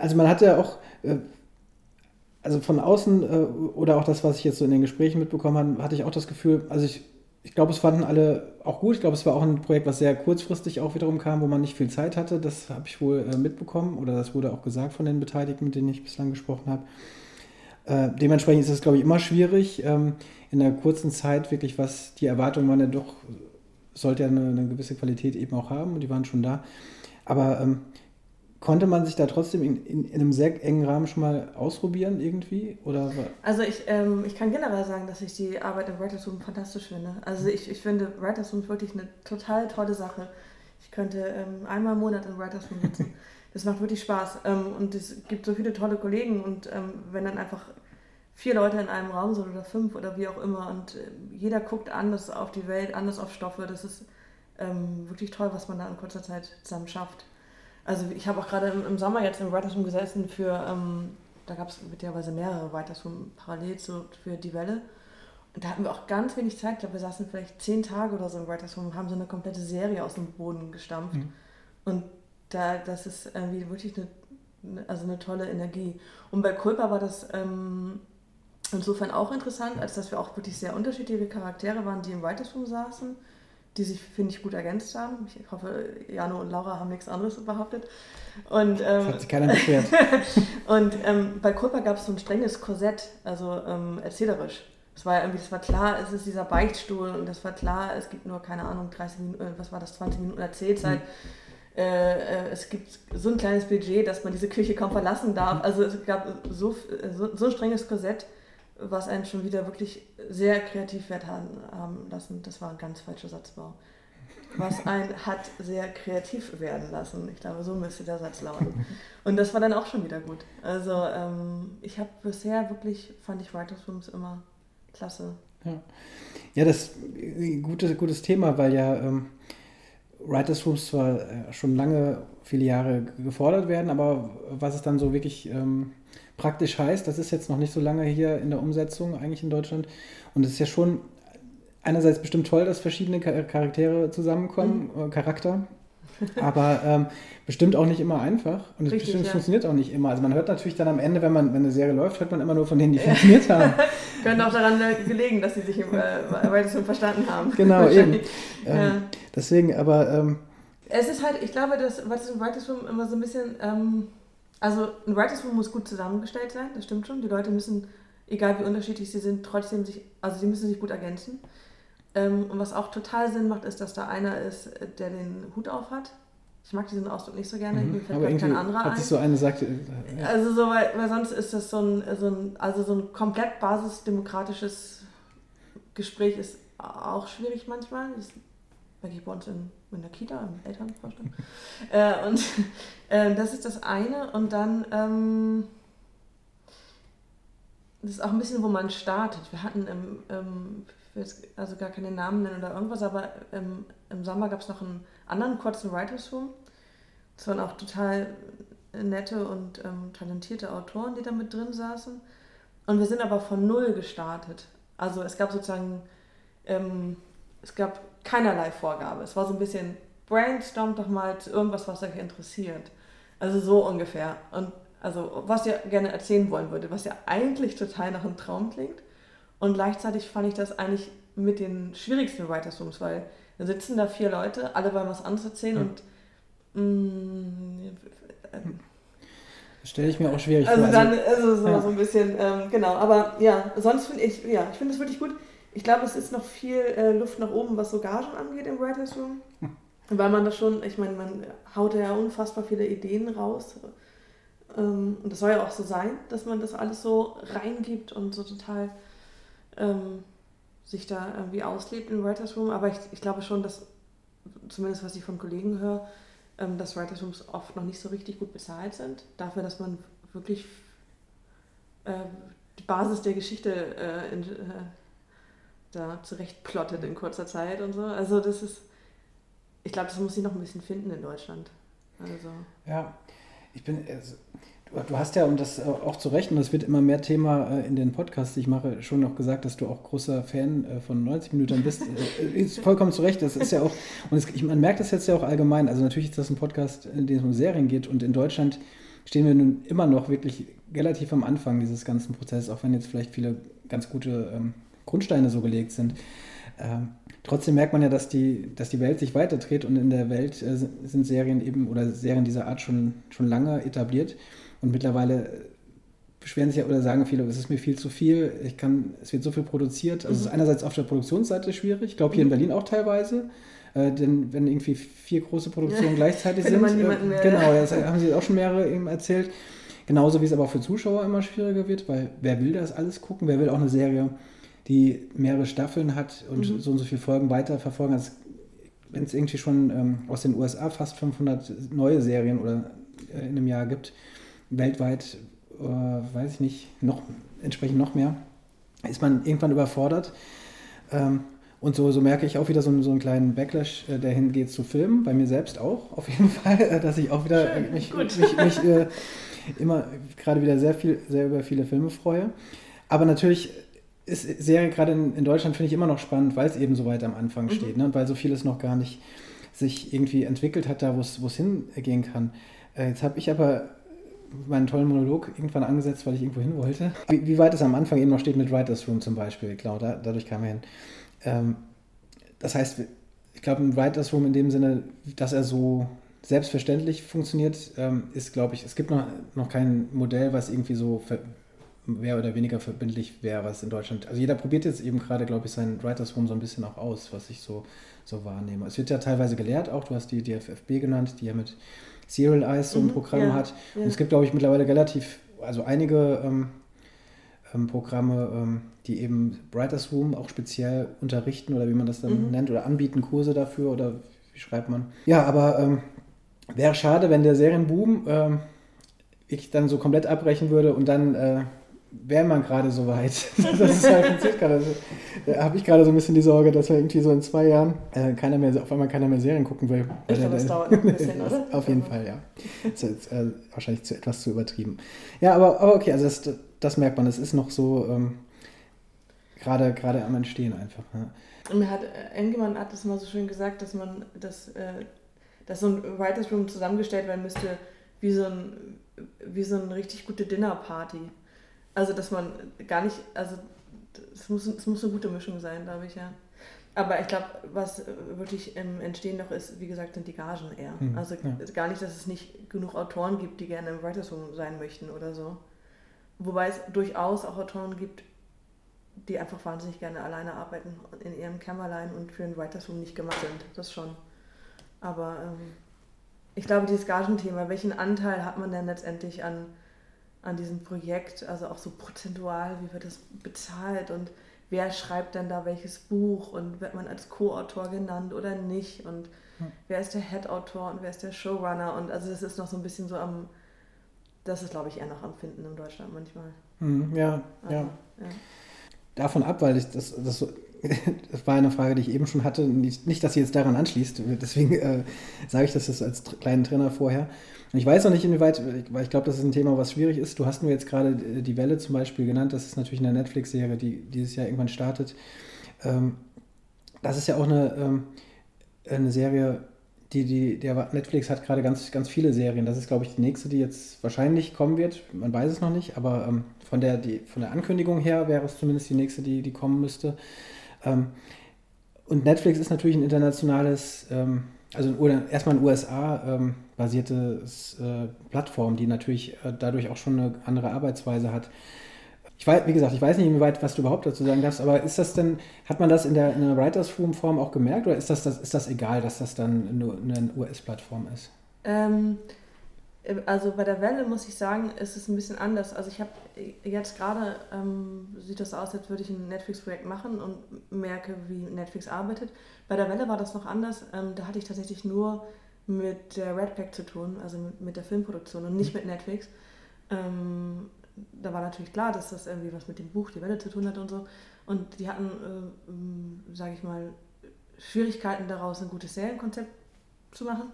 also man hatte ja auch, äh, also von außen äh, oder auch das, was ich jetzt so in den Gesprächen mitbekommen habe, hatte ich auch das Gefühl, also ich, ich glaube, es fanden alle auch gut. Ich glaube, es war auch ein Projekt, was sehr kurzfristig auch wiederum kam, wo man nicht viel Zeit hatte. Das habe ich wohl äh, mitbekommen oder das wurde auch gesagt von den Beteiligten, mit denen ich bislang gesprochen habe. Äh, dementsprechend ist es, glaube ich, immer schwierig, ähm, in einer kurzen Zeit wirklich, was die Erwartungen waren, ja doch, sollte ja eine, eine, gewisse Qualität eben auch haben und die waren schon da. Aber ähm, Konnte man sich da trotzdem in, in, in, einem sehr engen Rahmen schon mal ausprobieren irgendwie? Oder? Also ich, ähm, ich kann generell sagen, dass ich die Arbeit im Writers Room fantastisch finde. Also ich, ich finde Writers Room wirklich eine total tolle Sache. Ich könnte ähm, einmal im Monat in Writers Room sitzen. Das macht wirklich Spaß. Ähm, und es gibt so viele tolle Kollegen und ähm, wenn dann einfach vier Leute in einem Raum sind oder fünf oder wie auch immer und äh, jeder guckt anders auf die Welt, anders auf Stoffe, das ist ähm, wirklich toll, was man da in kurzer Zeit zusammen schafft. Also ich habe auch gerade im, Sommer jetzt im Writers Room gesessen für, da gab es witzigerweise mehrere Writers Room parallel zu, für die Welle. Und da hatten wir auch ganz wenig Zeit. Ich glaube, wir saßen vielleicht zehn Tage oder so im Writers Room und haben so eine komplette Serie aus dem Boden gestampft. Mhm. Und da, das ist irgendwie wirklich eine, also eine tolle Energie. Und bei Culpa war das ähm, insofern auch interessant, als dass wir auch wirklich sehr unterschiedliche Charaktere waren, die im Writers Room saßen die sich, finde ich, gut ergänzt haben. Ich hoffe, Jano und Laura haben nichts anderes behauptet. Und, ähm, das hat sich keiner beschwert. und ähm, bei Kulpa gab es so ein strenges Korsett, also ähm, erzählerisch. Es war irgendwie, es war klar, es ist dieser Beichtstuhl und es war klar, es gibt nur, keine Ahnung, 30 Minuten, äh, was war das, 20 Minuten Erzählzeit. Mhm. Äh, äh, es gibt so ein kleines Budget, dass man diese Küche kaum verlassen darf. Also es gab so, so, so ein strenges Korsett was einen schon wieder wirklich sehr kreativ werden haben lassen. Das war ein ganz falscher Satzbau. Was einen hat sehr kreativ werden lassen. Ich glaube, so müsste der Satz lauten. Und das war dann auch schon wieder gut. Also ähm, ich habe bisher wirklich, fand ich Writers Rooms immer klasse. Ja, ja das ist ein gutes, gutes Thema, weil ja ähm, Writers Rooms zwar äh, schon lange, viele Jahre gefordert werden, aber was es dann so wirklich... Ähm, praktisch heißt. Das ist jetzt noch nicht so lange hier in der Umsetzung eigentlich in Deutschland. Und es ist ja schon einerseits bestimmt toll, dass verschiedene Charaktere zusammenkommen, mhm. Äh, Charakter. Aber ähm, bestimmt auch nicht immer einfach. Und es bestimmt ja. funktioniert auch nicht immer. Also man hört natürlich dann am Ende, wenn man wenn eine Serie läuft, hört man immer nur von denen, die funktioniert haben. Könnte auch daran gelegen, dass sie sich im, äh, weiter schon verstanden haben. Genau, eben. Ähm, ja. Deswegen, aber ähm, es ist halt, ich glaube, dass was im Writers Room immer so ein bisschen ähm, also ein Writers Room muss gut zusammengestellt sein, das stimmt schon. Die Leute müssen, egal wie unterschiedlich sie sind, trotzdem sich, also sie müssen sich gut ergänzen. Ähm, und was auch total Sinn macht, ist, dass da einer ist, der den Hut auf hat. Ich mag diesen Ausdruck nicht so gerne, mhm. mir fällt aber kein anderer hat ein. so eine sagt, äh, ja. Also so, weil, weil sonst ist das so ein, so ein, also so ein komplett basisdemokratisches Gespräch ist auch schwierig manchmal. Das merke ich bei uns in in der Kita, im Elternvorstand. äh, und äh, das ist das eine. Und dann, ähm, das ist auch ein bisschen, wo man startet. Wir hatten im, im also gar keine Namen nennen oder irgendwas, aber im, im Sommer gab es noch einen anderen kurzen Writers Room. Das waren auch total nette und ähm, talentierte Autoren, die da mit drin saßen. Und wir sind aber von null gestartet. Also es gab sozusagen, ähm, es gab keinerlei Vorgabe. Es war so ein bisschen brainstormt doch mal zu irgendwas, was euch interessiert. Also so ungefähr. Und also was ihr gerne erzählen wollen würdet, was ja eigentlich total nach einem Traum klingt. Und gleichzeitig fand ich das eigentlich mit den schwierigsten Writers Rooms, weil da sitzen da vier Leute, alle wollen was anderes erzählen hm. und äh, Stelle ich mir auch schwierig also vor. Dann, also so, ja. so ein bisschen, ähm, genau. Aber ja, sonst finde ich, ja, ich finde es wirklich gut. Ich glaube, es ist noch viel äh, Luft nach oben, was so Gagen angeht im Writers Room. Hm. Weil man das schon, ich meine, man haut ja unfassbar viele Ideen raus. Ähm, und das soll ja auch so sein, dass man das alles so reingibt und so total ähm, sich da irgendwie auslebt in Writers Room, aber ich, ich glaube schon, dass, zumindest was ich von Kollegen höre, ähm, dass Writers Rooms oft noch nicht so richtig gut bezahlt sind. Dafür, dass man wirklich äh, die Basis der Geschichte äh, in, äh, da zurechtplottet in kurzer Zeit und so. Also das ist, ich glaube, das muss ich noch ein bisschen finden in Deutschland. Also. Ja, ich bin, also, Du hast ja, und das äh, auch zu Recht, und das wird immer mehr Thema äh, in den Podcasts, ich mache, schon noch gesagt, dass du auch großer Fan äh, von 90 Minuten bist. ist vollkommen zu Recht. Das ist ja auch, und es, man merkt das jetzt ja auch allgemein. Also natürlich ist das ein Podcast, in dem es um Serien geht. Und in Deutschland stehen wir nun immer noch wirklich relativ am Anfang dieses ganzen Prozesses, auch wenn jetzt vielleicht viele ganz gute ähm, Grundsteine so gelegt sind. Ähm, trotzdem merkt man ja, dass die, dass die Welt sich weiterdreht und in der Welt äh, sind Serien eben oder Serien dieser Art schon, schon lange etabliert. Und mittlerweile beschweren sich ja oder sagen viele, es ist mir viel zu viel, ich kann, es wird so viel produziert. Also mhm. es ist einerseits auf der Produktionsseite schwierig, ich glaube hier mhm. in Berlin auch teilweise. Äh, denn wenn irgendwie vier große Produktionen gleichzeitig sind, man äh, mehr, genau, das haben sie auch schon mehrere eben erzählt. Genauso wie es aber auch für Zuschauer immer schwieriger wird, weil wer will das alles gucken? Wer will auch eine Serie, die mehrere Staffeln hat und mhm. so und so viele Folgen weiterverfolgen? Also wenn es irgendwie schon ähm, aus den USA fast 500 neue Serien oder äh, in einem Jahr gibt, weltweit, äh, weiß ich nicht, noch, entsprechend noch mehr, ist man irgendwann überfordert. Ähm, und so, so merke ich auch wieder so, so einen kleinen Backlash, äh, der hingeht zu Filmen, bei mir selbst auch, auf jeden Fall, äh, dass ich auch wieder Schön, mich, mich, mich äh, immer gerade wieder sehr viel, sehr über viele Filme freue. Aber natürlich ist Serie gerade in, in Deutschland, finde ich, immer noch spannend, weil es eben so weit am Anfang mhm. steht ne? und weil so vieles noch gar nicht sich irgendwie entwickelt hat, da wo es hingehen kann. Äh, jetzt habe ich aber meinen tollen Monolog irgendwann angesetzt, weil ich irgendwo hin wollte. Wie, wie, weit es am Anfang eben noch steht mit Writers Room zum Beispiel, klar, da, dadurch kam er hin. Ähm, das heißt, ich glaube, ein Writers Room in dem Sinne, dass er so selbstverständlich funktioniert, ähm, ist, glaube ich, es gibt noch, noch kein Modell, was irgendwie so mehr oder weniger verbindlich wäre, was in Deutschland. Also jeder probiert jetzt eben gerade, glaube ich, seinen Writers Room so ein bisschen auch aus, was ich so, so wahrnehme. Es wird ja teilweise gelehrt, auch du hast die DFFB genannt, die ja mit Serial Eyes so ein mhm, Programm ja, hat. Ja. Und es gibt, glaube ich, mittlerweile relativ, also einige ähm, ähm, Programme, ähm, die eben Writers Room auch speziell unterrichten oder wie man das dann mhm. nennt oder anbieten Kurse dafür oder wie schreibt man. Ja, aber ähm, wäre schade, wenn der Serienboom ähm, ich dann so komplett abbrechen würde und dann äh, wäre man gerade so weit. das ist halt gerade. Also, da habe ich gerade so ein bisschen die Sorge, dass wir irgendwie so in zwei Jahren äh, keiner mehr, auf einmal keiner mehr Serien gucken will. Ich glaube, das dauert noch ein bisschen, oder? auf jeden Fall, ja. Das ist äh, wahrscheinlich zu, etwas zu übertrieben. Ja, aber, aber okay, also das, das merkt man, es ist noch so ähm, gerade gerade am Entstehen einfach. Ja. Mir hat äh, irgendjemand hat das mal so schön gesagt, dass man das, äh, dass so ein Writers Room zusammengestellt werden müsste wie so ein wie so eine richtig gute Dinnerparty. Also, dass man gar nicht, also es muss, es muss eine gute Mischung sein, glaube ich, ja. Aber ich glaube, was wirklich im Entstehen noch ist, wie gesagt, sind die Gagen eher. Mhm, also ja. gar nicht, dass es nicht genug Autoren gibt, die gerne im Writers Room sein möchten oder so. Wobei es durchaus auch Autoren gibt, die einfach wahnsinnig gerne alleine arbeiten in ihrem Kämmerlein und für ein Writers Room nicht gemacht sind. Das schon. Aber ähm, ich glaube, dieses Gagenthema, welchen Anteil hat man denn letztendlich an an diesem Projekt, also auch so prozentual, wie wird das bezahlt und wer schreibt dann da welches Buch und wird man als Co-Autor genannt oder nicht und hm. wer ist der Head-Autor und wer ist der Showrunner und also das ist noch so ein bisschen so am, das ist glaube ich eher noch am Finden in Deutschland manchmal. Hm, ja, also, ja. ja. Davon ab, weil ich das, das so das war eine Frage, die ich eben schon hatte. Nicht, dass sie jetzt daran anschließt. Deswegen äh, sage ich das jetzt als kleinen Trainer vorher. Und ich weiß noch nicht, inwieweit, weil ich glaube, das ist ein Thema, was schwierig ist. Du hast nur jetzt gerade die Welle zum Beispiel genannt. Das ist natürlich eine Netflix-Serie, die dieses Jahr irgendwann startet. Ähm, das ist ja auch eine, ähm, eine Serie, die, die, der Netflix hat gerade ganz, ganz viele Serien. Das ist, glaube ich, die nächste, die jetzt wahrscheinlich kommen wird. Man weiß es noch nicht, aber ähm, von, der, die, von der Ankündigung her wäre es zumindest die nächste, die, die kommen müsste. Ähm, und Netflix ist natürlich ein internationales, ähm, also oder erstmal ein USA-basiertes ähm, äh, Plattform, die natürlich äh, dadurch auch schon eine andere Arbeitsweise hat. Ich weiß, wie gesagt, ich weiß nicht, inwieweit, was du überhaupt dazu sagen darfst, aber ist das denn, hat man das in der, in der Writers Room Form auch gemerkt oder ist das, das, ist das egal, dass das dann nur eine US-Plattform ist? Ähm, Äh, also bei der Welle muss ich sagen, ist es ein bisschen anders. Also ich habe jetzt gerade, ähm, sieht das aus, als würde ich ein Netflix-Projekt machen und merke, wie Netflix arbeitet. Bei der Welle war das noch anders. Ähm, da hatte ich tatsächlich nur mit der Red Pack zu tun, also mit, mit der Filmproduktion und nicht mit Netflix. Ähm, da war natürlich klar, dass das irgendwie was mit dem Buch Die Welle zu tun hat und so. Und die hatten, äh, sage ich mal, Schwierigkeiten daraus, ein gutes Serienkonzept zu machen.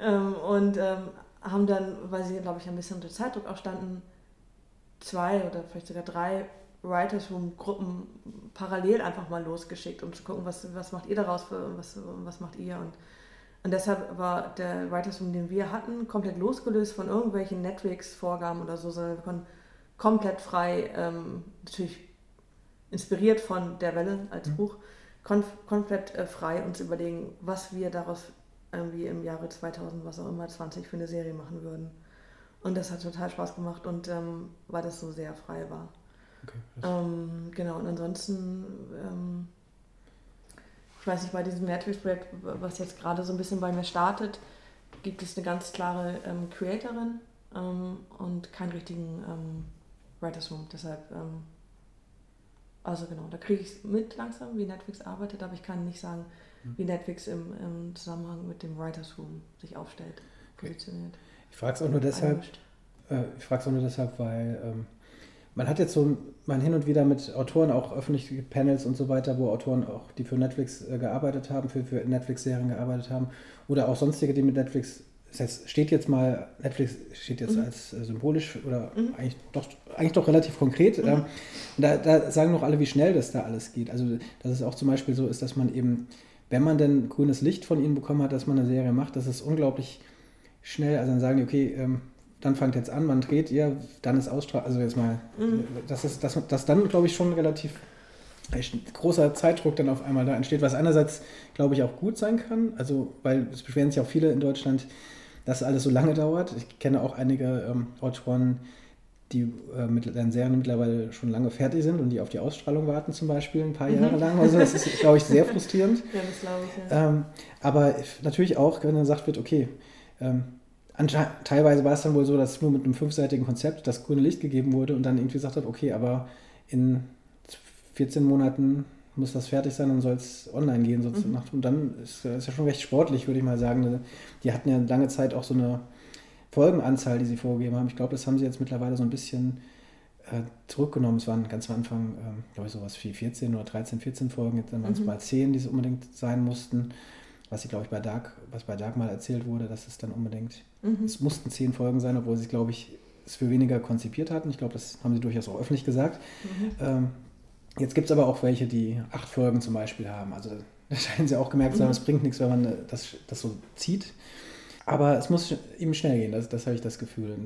Ähm, und ähm, haben dann, weil sie, glaube ich, ein bisschen unter Zeitdruck auch standen, zwei oder vielleicht sogar drei Writers Room Gruppen parallel einfach mal losgeschickt, um zu gucken, was, was macht ihr daraus, was, was macht ihr. Und, und deshalb war der Writers Room, den wir hatten, komplett losgelöst von irgendwelchen Netflix-Vorgaben oder so, sondern wir konnten komplett frei, ähm, natürlich inspiriert von der Welle als mhm. Buch, komplett äh, frei uns überlegen, was wir daraus irgendwie im Jahre 2000, was auch immer, 20 für eine Serie machen würden. Und das hat total Spaß gemacht und ähm, weil das so sehr frei war. Okay, ähm, genau, und ansonsten, ähm, ich weiß nicht, bei diesem Netflix-Projekt, was jetzt gerade so ein bisschen bei mir startet, gibt es eine ganz klare ähm, Creatorin ähm, und keinen richtigen ähm, Writers Room. Deshalb also genau, da kriege ich es mit langsam, wie Netflix arbeitet, aber ich kann nicht sagen. Wie Netflix im, im Zusammenhang mit dem Writers Room sich aufstellt, positioniert. Ich frage es auch nur deshalb, äh, ich frage auch nur deshalb, weil ähm, man hat jetzt so man hin und wieder mit Autoren auch öffentliche Panels und so weiter, wo Autoren auch, die für Netflix äh, gearbeitet haben, für, für Netflix-Serien gearbeitet haben oder auch sonstige, die mit Netflix das heißt, steht jetzt mal, Netflix steht jetzt mhm. als äh, symbolisch oder mhm. eigentlich, doch, eigentlich doch relativ konkret. Mhm. Ähm, da, da, sagen noch alle, wie schnell das da alles geht. Also, dass es auch zum Beispiel so ist, dass man eben, wenn man denn grünes Licht von ihnen bekommen hat, dass man eine Serie macht, das ist unglaublich schnell. Also dann sagen die, okay, ähm, dann fangt jetzt an, man dreht ihr, dann ist Ausstrahlung, also jetzt mal, mhm. das ist, das, das dann, glaube ich, schon relativ großer Zeitdruck dann auf einmal da entsteht, was einerseits, glaube ich, auch gut sein kann, also weil es beschweren sich auch viele in Deutschland, dass alles so lange dauert. Ich kenne auch einige ähm, Autoren, die äh, mit ihren Serien mittlerweile schon lange fertig sind und die auf die Ausstrahlung warten, zum Beispiel ein paar Jahre mhm. lang. Also das ist, glaube ich, sehr frustrierend. Ja, das glaube ich, ja. Ähm, aber natürlich auch, wenn dann gesagt wird, okay, ähm, teilweise war es dann wohl so, dass nur mit einem fünfseitigen Konzept das grüne Licht gegeben wurde und dann irgendwie gesagt hat, okay, aber in 14 Monaten muss das fertig sein und soll es online gehen. Mhm. Und dann ist das ja schon recht sportlich, würde ich mal sagen. Die hatten ja lange Zeit auch so eine Folgenanzahl, die sie vorgegeben haben. Ich glaube, das haben sie jetzt mittlerweile so ein bisschen äh, zurückgenommen. Es waren ganz am Anfang, ähm, glaube ich, sowas wie 14 oder 13, 14 Folgen. Jetzt waren es mhm. mal 10, die es unbedingt sein mussten. Was sie, glaube ich, bei Dark, was bei Dark mal erzählt wurde, dass es dann unbedingt, mhm. es mussten 10 Folgen sein, obwohl sie, glaube ich, es für weniger konzipiert hatten. Ich glaube, das haben sie durchaus auch öffentlich gesagt. Mhm. Ähm, Jetzt gibt es aber auch welche, die acht Folgen zum Beispiel haben. Also da scheinen sie auch gemerkt zu haben, mhm. es bringt nichts, wenn man das, das so zieht. Aber es muss eben schnell gehen, das, das habe ich das Gefühl.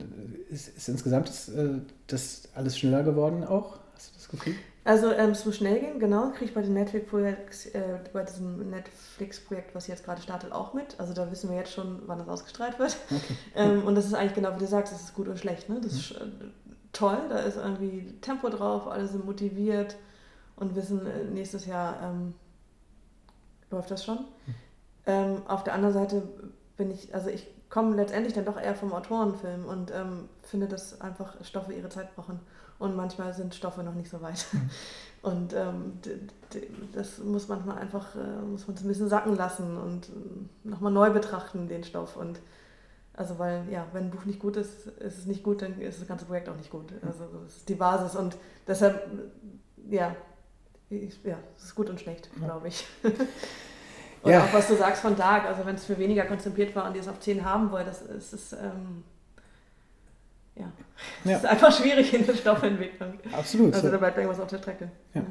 Ist, ist insgesamt das, äh, das, alles schneller geworden auch? Hast du das Gefühl? Also ähm, es muss schnell gehen, genau, kriege ich bei, dem Netflix äh, bei diesem Netflix-Projekt, was jetzt gerade startet, auch mit. Also da wissen wir jetzt schon, wann das ausgestrahlt wird. Okay. Ähm, und das ist eigentlich genau, wie du sagst, das ist gut und schlecht. Ne? Das mhm. ist äh, toll, da ist irgendwie Tempo drauf, alle sind motiviert und wissen, äh, nächstes Jahr ähm, läuft das schon. Hm. Ähm, auf der anderen Seite bin ich, also ich komme letztendlich dann doch eher vom Autorenfilm und ähm, finde, dass einfach Stoffe ihre Zeit brauchen. Und manchmal sind Stoffe noch nicht so weit. Mhm. Und ähm, das muss manchmal einfach, äh, muss man es ein bisschen sacken lassen und äh, nochmal neu betrachten, den Stoff. Und also weil, ja, wenn ein Buch nicht gut ist, ist es nicht gut, dann ist das ganze Projekt auch nicht gut. Mhm. Also das ist die Basis. Und deshalb, ja, ja, es ist gut und schlecht, glaube ich. und ja. auch was du sagst von Dark, also wenn es für weniger konzipiert war und die es auf 10 haben wollen, das ist, ist ähm, ja. ja. ist einfach schwierig in der Stoffentwicklung. Absolut. Also da bleibt irgendwas auf der Strecke. Ja.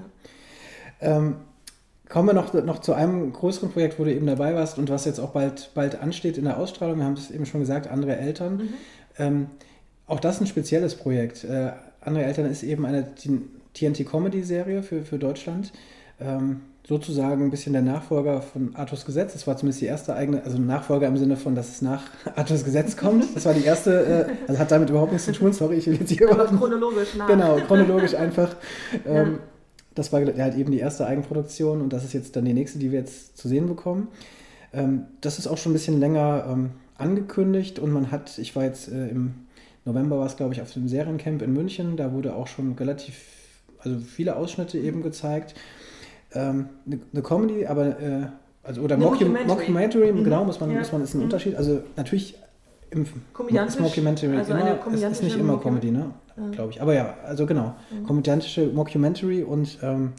Ähm, kommen wir noch, noch zu einem größeren Projekt, wo du eben dabei warst und was jetzt auch bald, bald ansteht in der Ausstrahlung. Wir haben es eben schon gesagt, andere Eltern. Mhm. Ähm, auch das ein spezielles Projekt. Äh, andere Eltern ist eben eine, TNT-Comedy-Serie für, für Deutschland. Ähm, sozusagen ein bisschen der Nachfolger von Arthurs Gesetz. Das war zumindest die erste eigene, also Nachfolger im Sinne von, dass es nach Arthurs Gesetz kommt. Das war die erste, äh, also hat damit überhaupt nichts zu tun, sorry, ich will jetzt hier Aber chronologisch nach. Genau, chronologisch einfach. Ähm, ja. Das war halt eben die erste Eigenproduktion und das ist jetzt dann die nächste, die wir jetzt zu sehen bekommen. Ähm, das ist auch schon ein bisschen länger ähm, angekündigt und man hat, ich war jetzt äh, im November war es, glaube ich, auf dem Seriencamp in München, da wurde auch schon relativ, also viele Ausschnitte eben gezeigt. Ähm, eine, eine Comedy, aber äh, also oder Mockumentary. Mockumentary, Mhm. genau, muss man, Ja. muss man, ist ein Mhm. Unterschied. Also natürlich im ist Mockumentary also immer, es ist nicht immer Comedy, ne? Ja. Glaube ich. Aber ja, also genau. Mhm. Komödiantische Mockumentary und ähm,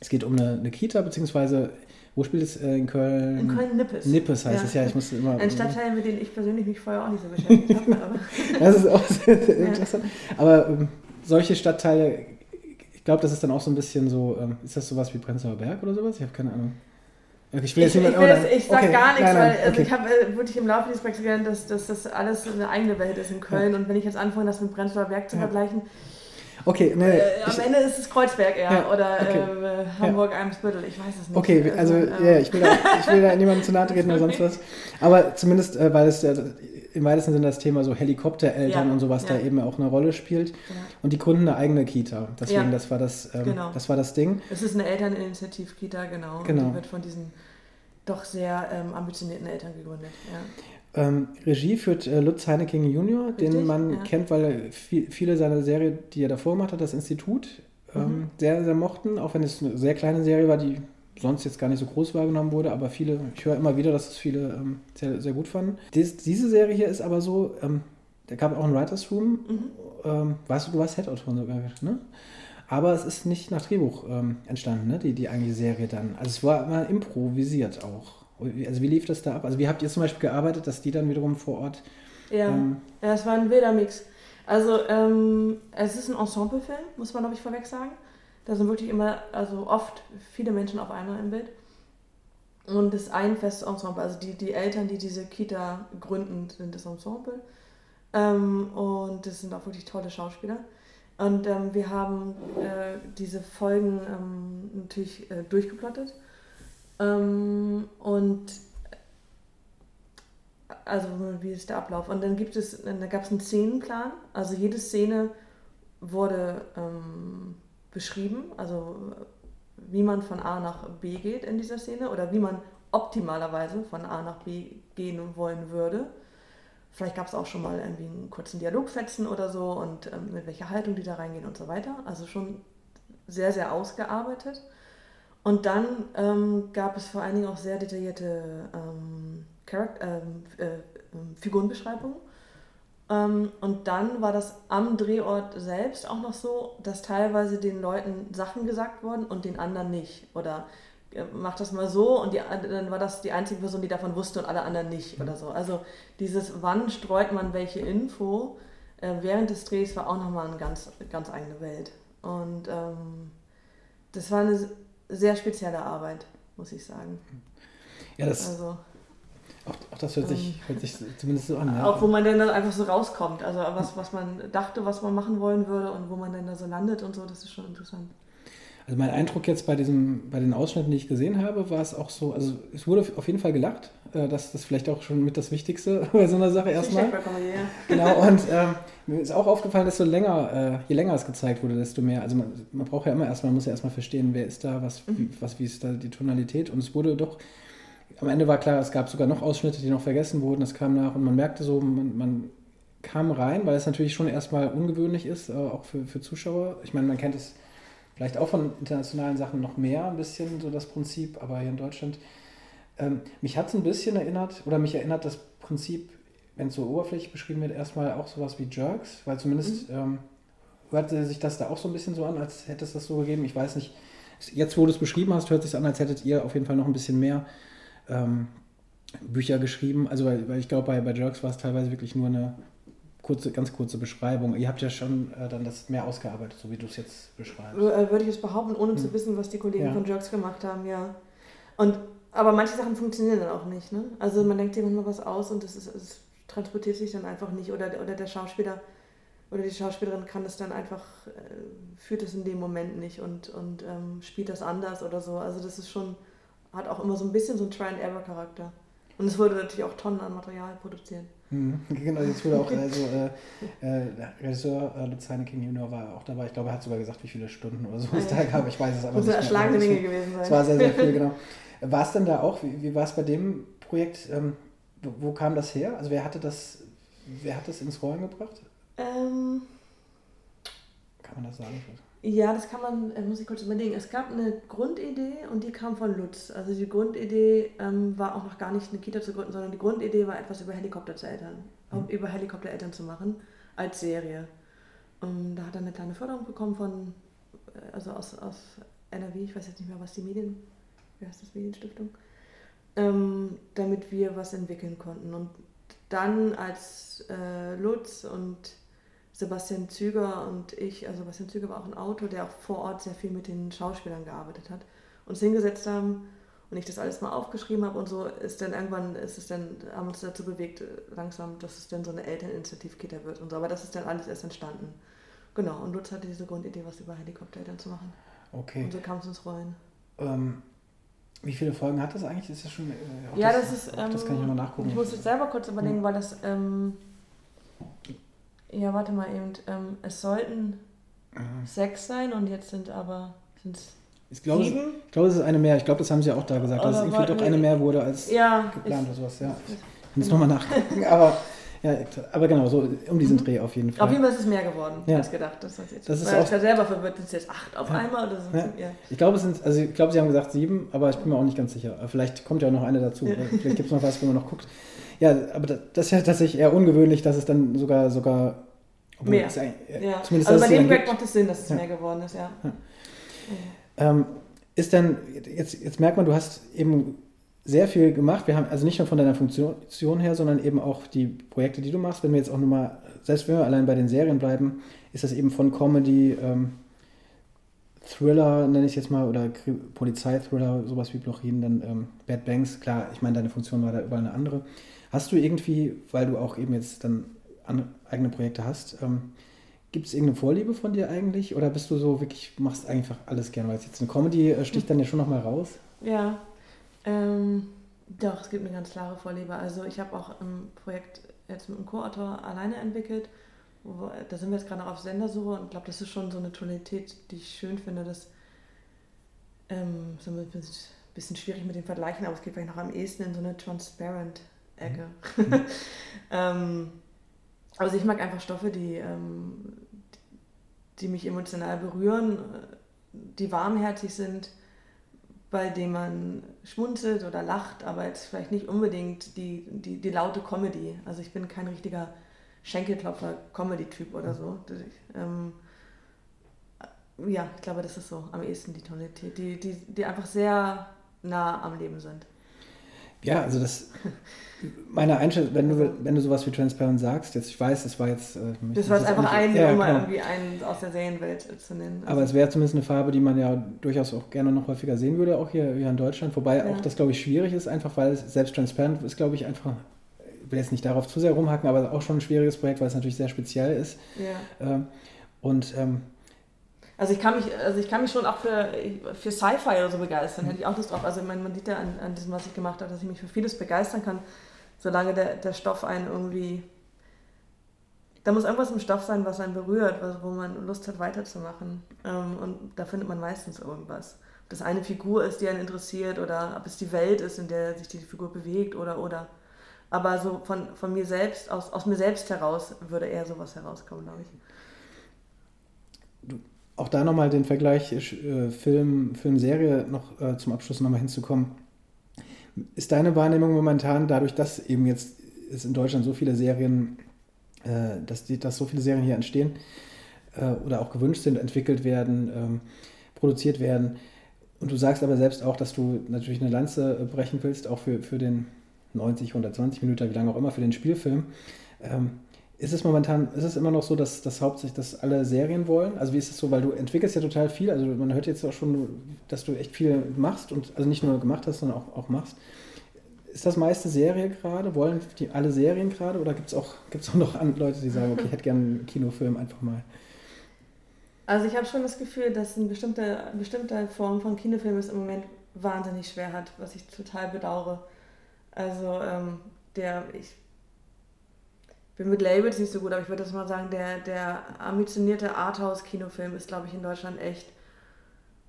es geht um eine, eine Kita, beziehungsweise wo spielt es äh, in Köln? In Köln-Nippes. Nippes heißt Ja. es ja, ich musste immer. Ein Stadtteil, mit dem ich persönlich mich vorher auch nicht so beschäftigt habe. Aber Das ist auch sehr, sehr interessant. Aber ähm, solche Stadtteile, glaube, das ist dann auch so ein bisschen so, ähm, ist das sowas wie Prenzlauer Berg oder sowas? Ich habe keine Ahnung. Ich, ich, will niemand- das, oder- ich sag okay, gar nichts, nein, nein, weil also okay. ich habe äh, wirklich im Laufe dieses Projekts gelernt, dass, dass das alles eine eigene Welt ist in Köln. Und wenn ich jetzt anfange, das mit Prenzlauer Berg zu Ja. vergleichen, Okay, nee, äh, ich, am Ende ist es Kreuzberg eher Ja, oder okay. äh, Hamburg-Eimsbüttel, ich weiß es nicht. okay, also, ähm, ja, ich will da, ich will da niemandem zu nahe treten oder sonst was. Aber zumindest, äh, weil es ja im weitesten Sinne das Thema so Helikoptereltern Ja, und sowas da ja. eben auch eine Rolle spielt. ja. Und die gründen eine eigene Kita. Deswegen, das war das, ähm, Genau. das war das Ding. Es ist eine Elterninitiativ-Kita, genau. Genau. Und die wird von diesen doch sehr ähm, ambitionierten Eltern gegründet. Ähm, Regie führt äh, Lutz Heineking Jr., den Richtig, man ja. kennt, weil er viel, viele seiner Serie, die er davor gemacht hat, das Institut, ähm, Mhm. sehr, sehr mochten, auch wenn es eine sehr kleine Serie war, die sonst jetzt gar nicht so groß wahrgenommen wurde, aber viele, ich höre immer wieder, dass es viele ähm, sehr, sehr gut fanden. Dies, diese Serie hier ist aber so, ähm, da gab auch ein Writers Room, Mhm. ähm, weißt du, du warst Head-Autorin sogar, ne? Aber es ist nicht nach Drehbuch ähm, entstanden, ne? die, die eigentliche Serie dann. Also es war immer improvisiert auch. Also wie lief das da ab? Also wie habt ihr zum Beispiel gearbeitet, dass die dann wiederum vor Ort Ja, ähm, ja, es war ein wilder Mix. Also, ähm, es ist ein Ensemblefilm, muss man, glaube ich, vorweg sagen. Da sind wirklich immer, also oft viele Menschen auf einmal im Bild. Und es ist ein festes Ensemble. Also die, die Eltern, die diese Kita gründen, sind das Ensemble. Ähm, und das sind auch wirklich tolle Schauspieler. Und ähm, wir haben äh, diese Folgen ähm, natürlich äh, durchgeplottet. Ähm, und also wie ist der Ablauf? Und dann gibt es, dann gab es einen Szenenplan. Also jede Szene wurde ähm, beschrieben, also wie man von A nach B geht in dieser Szene oder wie man optimalerweise von A nach B gehen wollen würde. Vielleicht gab es auch schon mal irgendwie einen kurzen Dialogfetzen oder so und ähm, mit welcher Haltung die da reingehen und so weiter. Also schon sehr, sehr ausgearbeitet. Und dann ähm, gab es vor allen Dingen auch sehr detaillierte ähm, Charak- ähm, äh, ähm, Figurenbeschreibungen. Ähm, und dann war das am Drehort selbst auch noch so, dass teilweise den Leuten Sachen gesagt wurden und den anderen nicht. Oder äh, mach das mal so und die, dann war das die einzige Person, die davon wusste und alle anderen nicht oder so. Also dieses, wann streut man welche Info äh, während des Drehs war auch nochmal eine ganz, ganz eigene Welt. Und ähm, das war eine sehr spezielle Arbeit, muss ich sagen. Ja, das, Also, auch, auch das hört sich, hört sich zumindest so an. Ja. auch wo man dann einfach so rauskommt. Also was, was man dachte, was man machen wollen würde und wo man dann da so landet und so, das ist schon interessant. Also mein Eindruck jetzt bei, diesem, bei den Ausschnitten, die ich gesehen habe, war es auch so, also es wurde auf jeden Fall gelacht. äh, Das ist vielleicht auch schon mit das Wichtigste bei so einer Sache erstmal. Genau, und ähm, mir ist auch aufgefallen, dass so länger, äh, je länger es gezeigt wurde, desto mehr, also man, man braucht ja immer erstmal, man muss ja erstmal verstehen, wer ist da, was, wie, was, wie ist da die Tonalität und es wurde doch, am Ende war klar, es gab sogar noch Ausschnitte, die noch vergessen wurden, das kam nach und man merkte so, man, man kam rein, weil es natürlich schon erstmal ungewöhnlich ist, äh, auch für, für Zuschauer. Ich meine, man kennt es vielleicht auch von internationalen Sachen noch mehr, ein bisschen so das Prinzip, aber hier in Deutschland, ähm, mich hat es ein bisschen erinnert, oder mich erinnert das Prinzip, wenn es so oberflächlich beschrieben wird, erstmal auch sowas wie Jerks, weil zumindest ähm, hörte sich das da auch so ein bisschen so an, als hätte es das so gegeben. Ich weiß nicht, jetzt wo du es beschrieben hast, hört es sich an, als hättet ihr auf jeden Fall noch ein bisschen mehr ähm, Bücher geschrieben. Also, weil, weil ich glaube, bei, bei Jerks war es teilweise wirklich nur eine kurze, ganz kurze Beschreibung. Ihr habt ja schon äh, dann das mehr ausgearbeitet, so wie du es jetzt beschreibst. Äh, Würde ich es behaupten, ohne zu Hm. wissen, was die Kollegen Ja. von Jerks gemacht haben, ja. Und, aber manche Sachen funktionieren dann auch nicht, ne? Also man denkt sich manchmal was aus und das ist, es transportiert sich dann einfach nicht oder, oder der Schauspieler oder die Schauspielerin kann es dann einfach, äh, führt es in dem Moment nicht und, und ähm, spielt das anders oder so. Also das ist schon, hat auch immer so ein bisschen so einen Try-and-Error-Charakter. Und es wurde natürlich auch Tonnen an Material produziert. Mhm. Genau, jetzt wurde auch also, äh, äh, Regisseur äh, Lutz King Junior war auch dabei. Ich glaube, er hat sogar gesagt, wie viele Stunden oder so es da gab. Ich weiß es aber Das nicht. eine mehr. erschlagene Menge gewesen sein. Es war sehr, sehr viel, genau. War es denn da auch, wie, wie war es bei dem Projekt? Ähm, wo, wo kam das her? Also wer hatte das, wer hat das ins Rollen gebracht? Ähm, Kann man das sagen? Ja, das kann man, äh, muss ich kurz überlegen. Es gab eine Grundidee und die kam von Lutz. Also die Grundidee ähm, war auch noch gar nicht eine Kita zu gründen, sondern die Grundidee war etwas über Helikopter zu Eltern, um über Helikoptereltern zu machen als Serie. Und da hat er eine kleine Förderung bekommen von, äh, also aus, aus NRW, ich weiß jetzt nicht mehr, was die Medien, wie heißt das, Medienstiftung, ähm, damit wir was entwickeln konnten. Und dann als äh, Lutz und Sebastian Züger und ich, also Sebastian Züger war auch ein Autor, der auch vor Ort sehr viel mit den Schauspielern gearbeitet hat, uns hingesetzt haben und ich das alles mal aufgeschrieben habe und so ist dann irgendwann, ist es dann, haben uns dazu bewegt, langsam, dass es dann so eine Elterninitiativ-Kita wird und so, aber das ist dann alles erst entstanden. Genau, und Lutz hatte diese Grundidee, was über Helikoptereltern zu machen. Okay. Und so kam es ins Rollen. Ähm, wie viele Folgen hat das eigentlich? Ist das schon. Äh, Ja, das ist. auch das ähm, kann ich nochmal nachgucken. Ich muss jetzt selber kurz überlegen, weil das. Ähm, ja, warte mal eben. Ähm, es sollten sechs sein und jetzt sind aber. Sind's Ich glaube, es, sieben? ich glaube, es ist eine mehr. Ich glaube, das haben sie auch da gesagt, dass es Oder irgendwie doch eine mehr wurde als Ja, geplant ich, oder sowas. Ja. Ich muss nochmal nachgucken. Aber, ja, aber genau, so um diesen Dreh auf jeden Fall. Mhm. auf jeden Fall ist es mehr geworden, Ja. als gedacht. Das, hat jetzt, Das ist auch- ich war selber verwirrt, sind es jetzt acht auf Ja. einmal oder sind Ja. ja. Ich glaube, es sind, also ich glaube, sie haben gesagt sieben, aber ich bin mir auch nicht ganz sicher. Vielleicht kommt ja auch noch eine dazu. Ja. Vielleicht gibt es noch was, wo man noch guckt. Ja, aber das das ist ja tatsächlich eher ungewöhnlich, dass es dann sogar sogar obwohl Mehr. es eigentlich- ja. Also bei dem Projekt macht es Sinn, dass es Ja. mehr geworden ist, ja. Ähm, ist dann, jetzt, jetzt merkt man, du hast eben sehr viel gemacht. Wir haben also nicht nur von deiner Funktion her, sondern eben auch die Projekte, die du machst. Wenn wir jetzt auch nur mal, selbst wenn wir allein bei den Serien bleiben, ist das eben von Comedy, ähm, Thriller, nenne ich es jetzt mal, oder Polizeithriller, sowas wie Blochin, dann ähm, Bad Banks. Klar, ich meine, deine Funktion war da überall eine andere. Hast du irgendwie, weil du auch eben jetzt dann an, eigene Projekte hast, ähm, Gibt es irgendeine Vorliebe von dir eigentlich? Oder bist du so wirklich, machst einfach alles gerne? Weil jetzt eine Comedy äh, sticht dann ja schon nochmal raus. Ja, ähm, doch, es gibt eine ganz klare Vorliebe. Also ich habe auch ein Projekt jetzt mit einem Co-Autor alleine entwickelt. Wo, da sind wir jetzt gerade noch auf Sendersuche und glaube, das ist schon so eine Tonalität, die ich schön finde. Das ähm, ist ein bisschen, schwierig mit den Vergleichen, aber es geht vielleicht noch am ehesten in so eine Transparent-Ecke. ähm, also ich mag einfach Stoffe, die, ähm, die mich emotional berühren, die warmherzig sind, bei denen man schmunzelt oder lacht, aber jetzt vielleicht nicht unbedingt die, die, die laute Comedy. Also ich bin kein richtiger Schenkelklopfer-Comedy-Typ oder so. Das, ähm, ja, ich glaube, das ist so am ehesten die Tonalität, die, die, die einfach sehr nah am Leben sind. Ja, also das, meine Einschätzung, wenn du, wenn du sowas wie Transparent sagst, jetzt, ich weiß, das war jetzt... Äh, Das war jetzt einfach ein, ja, um mal genau. irgendwie einen aus der Serienwelt zu nennen. Aber es wäre zumindest eine Farbe, die man ja durchaus auch gerne noch häufiger sehen würde, auch hier, hier in Deutschland. Wobei Ja. auch das, glaube ich, schwierig ist, einfach weil es selbst Transparent ist, glaube ich, einfach, ich will jetzt nicht darauf zu sehr rumhacken, aber auch schon ein schwieriges Projekt, weil es natürlich sehr speziell ist. ja. Ähm, und ähm, Also ich kann mich, also ich kann mich schon auch für, für Sci-Fi oder so begeistern, hätte ich auch Lust drauf. Also ich man sieht ja an, an diesem, was ich gemacht habe, dass ich mich für vieles begeistern kann, solange der, der Stoff einen irgendwie. Da muss irgendwas im Stoff sein, was einen berührt, was, wo man Lust hat, weiterzumachen. Ähm, und da findet man meistens irgendwas. Ob das eine Figur ist, die einen interessiert, oder ob es die Welt ist, in der sich die Figur bewegt, oder, oder. Aber so von, von mir selbst, aus, aus mir selbst heraus, würde eher sowas herauskommen, glaube ich. Auch da nochmal den Vergleich äh, Film, Film, Serie noch äh, zum Abschluss nochmal hinzukommen. Ist deine Wahrnehmung momentan dadurch, dass eben jetzt es in Deutschland so viele Serien, äh, dass, die, dass so viele Serien hier entstehen äh, oder auch gewünscht sind, entwickelt werden, ähm, produziert werden und du sagst aber selbst auch, dass du natürlich eine Lanze äh, brechen willst, auch für, für den 90, 120 Minuten, wie lange auch immer, für den Spielfilm. Ähm, ist es momentan, ist es immer noch so, dass, dass hauptsächlich dass alle Serien wollen? Also wie ist es so, weil du entwickelst ja total viel, also man hört jetzt auch schon, dass du echt viel machst und also nicht nur gemacht hast, sondern auch, auch machst. Ist das meiste Serie gerade? Wollen die alle Serien gerade oder gibt es auch, gibt's auch noch Leute, die sagen, okay, ich hätte gerne einen Kinofilm einfach mal? Also ich habe schon das Gefühl, dass eine bestimmte, bestimmte Form von Kinofilm es im Moment wahnsinnig schwer hat, was ich total bedauere. Also ähm, der, ich bin mit Labels nicht so gut, aber ich würde das mal sagen, der, der ambitionierte Arthouse-Kinofilm ist, glaube ich, in Deutschland echt,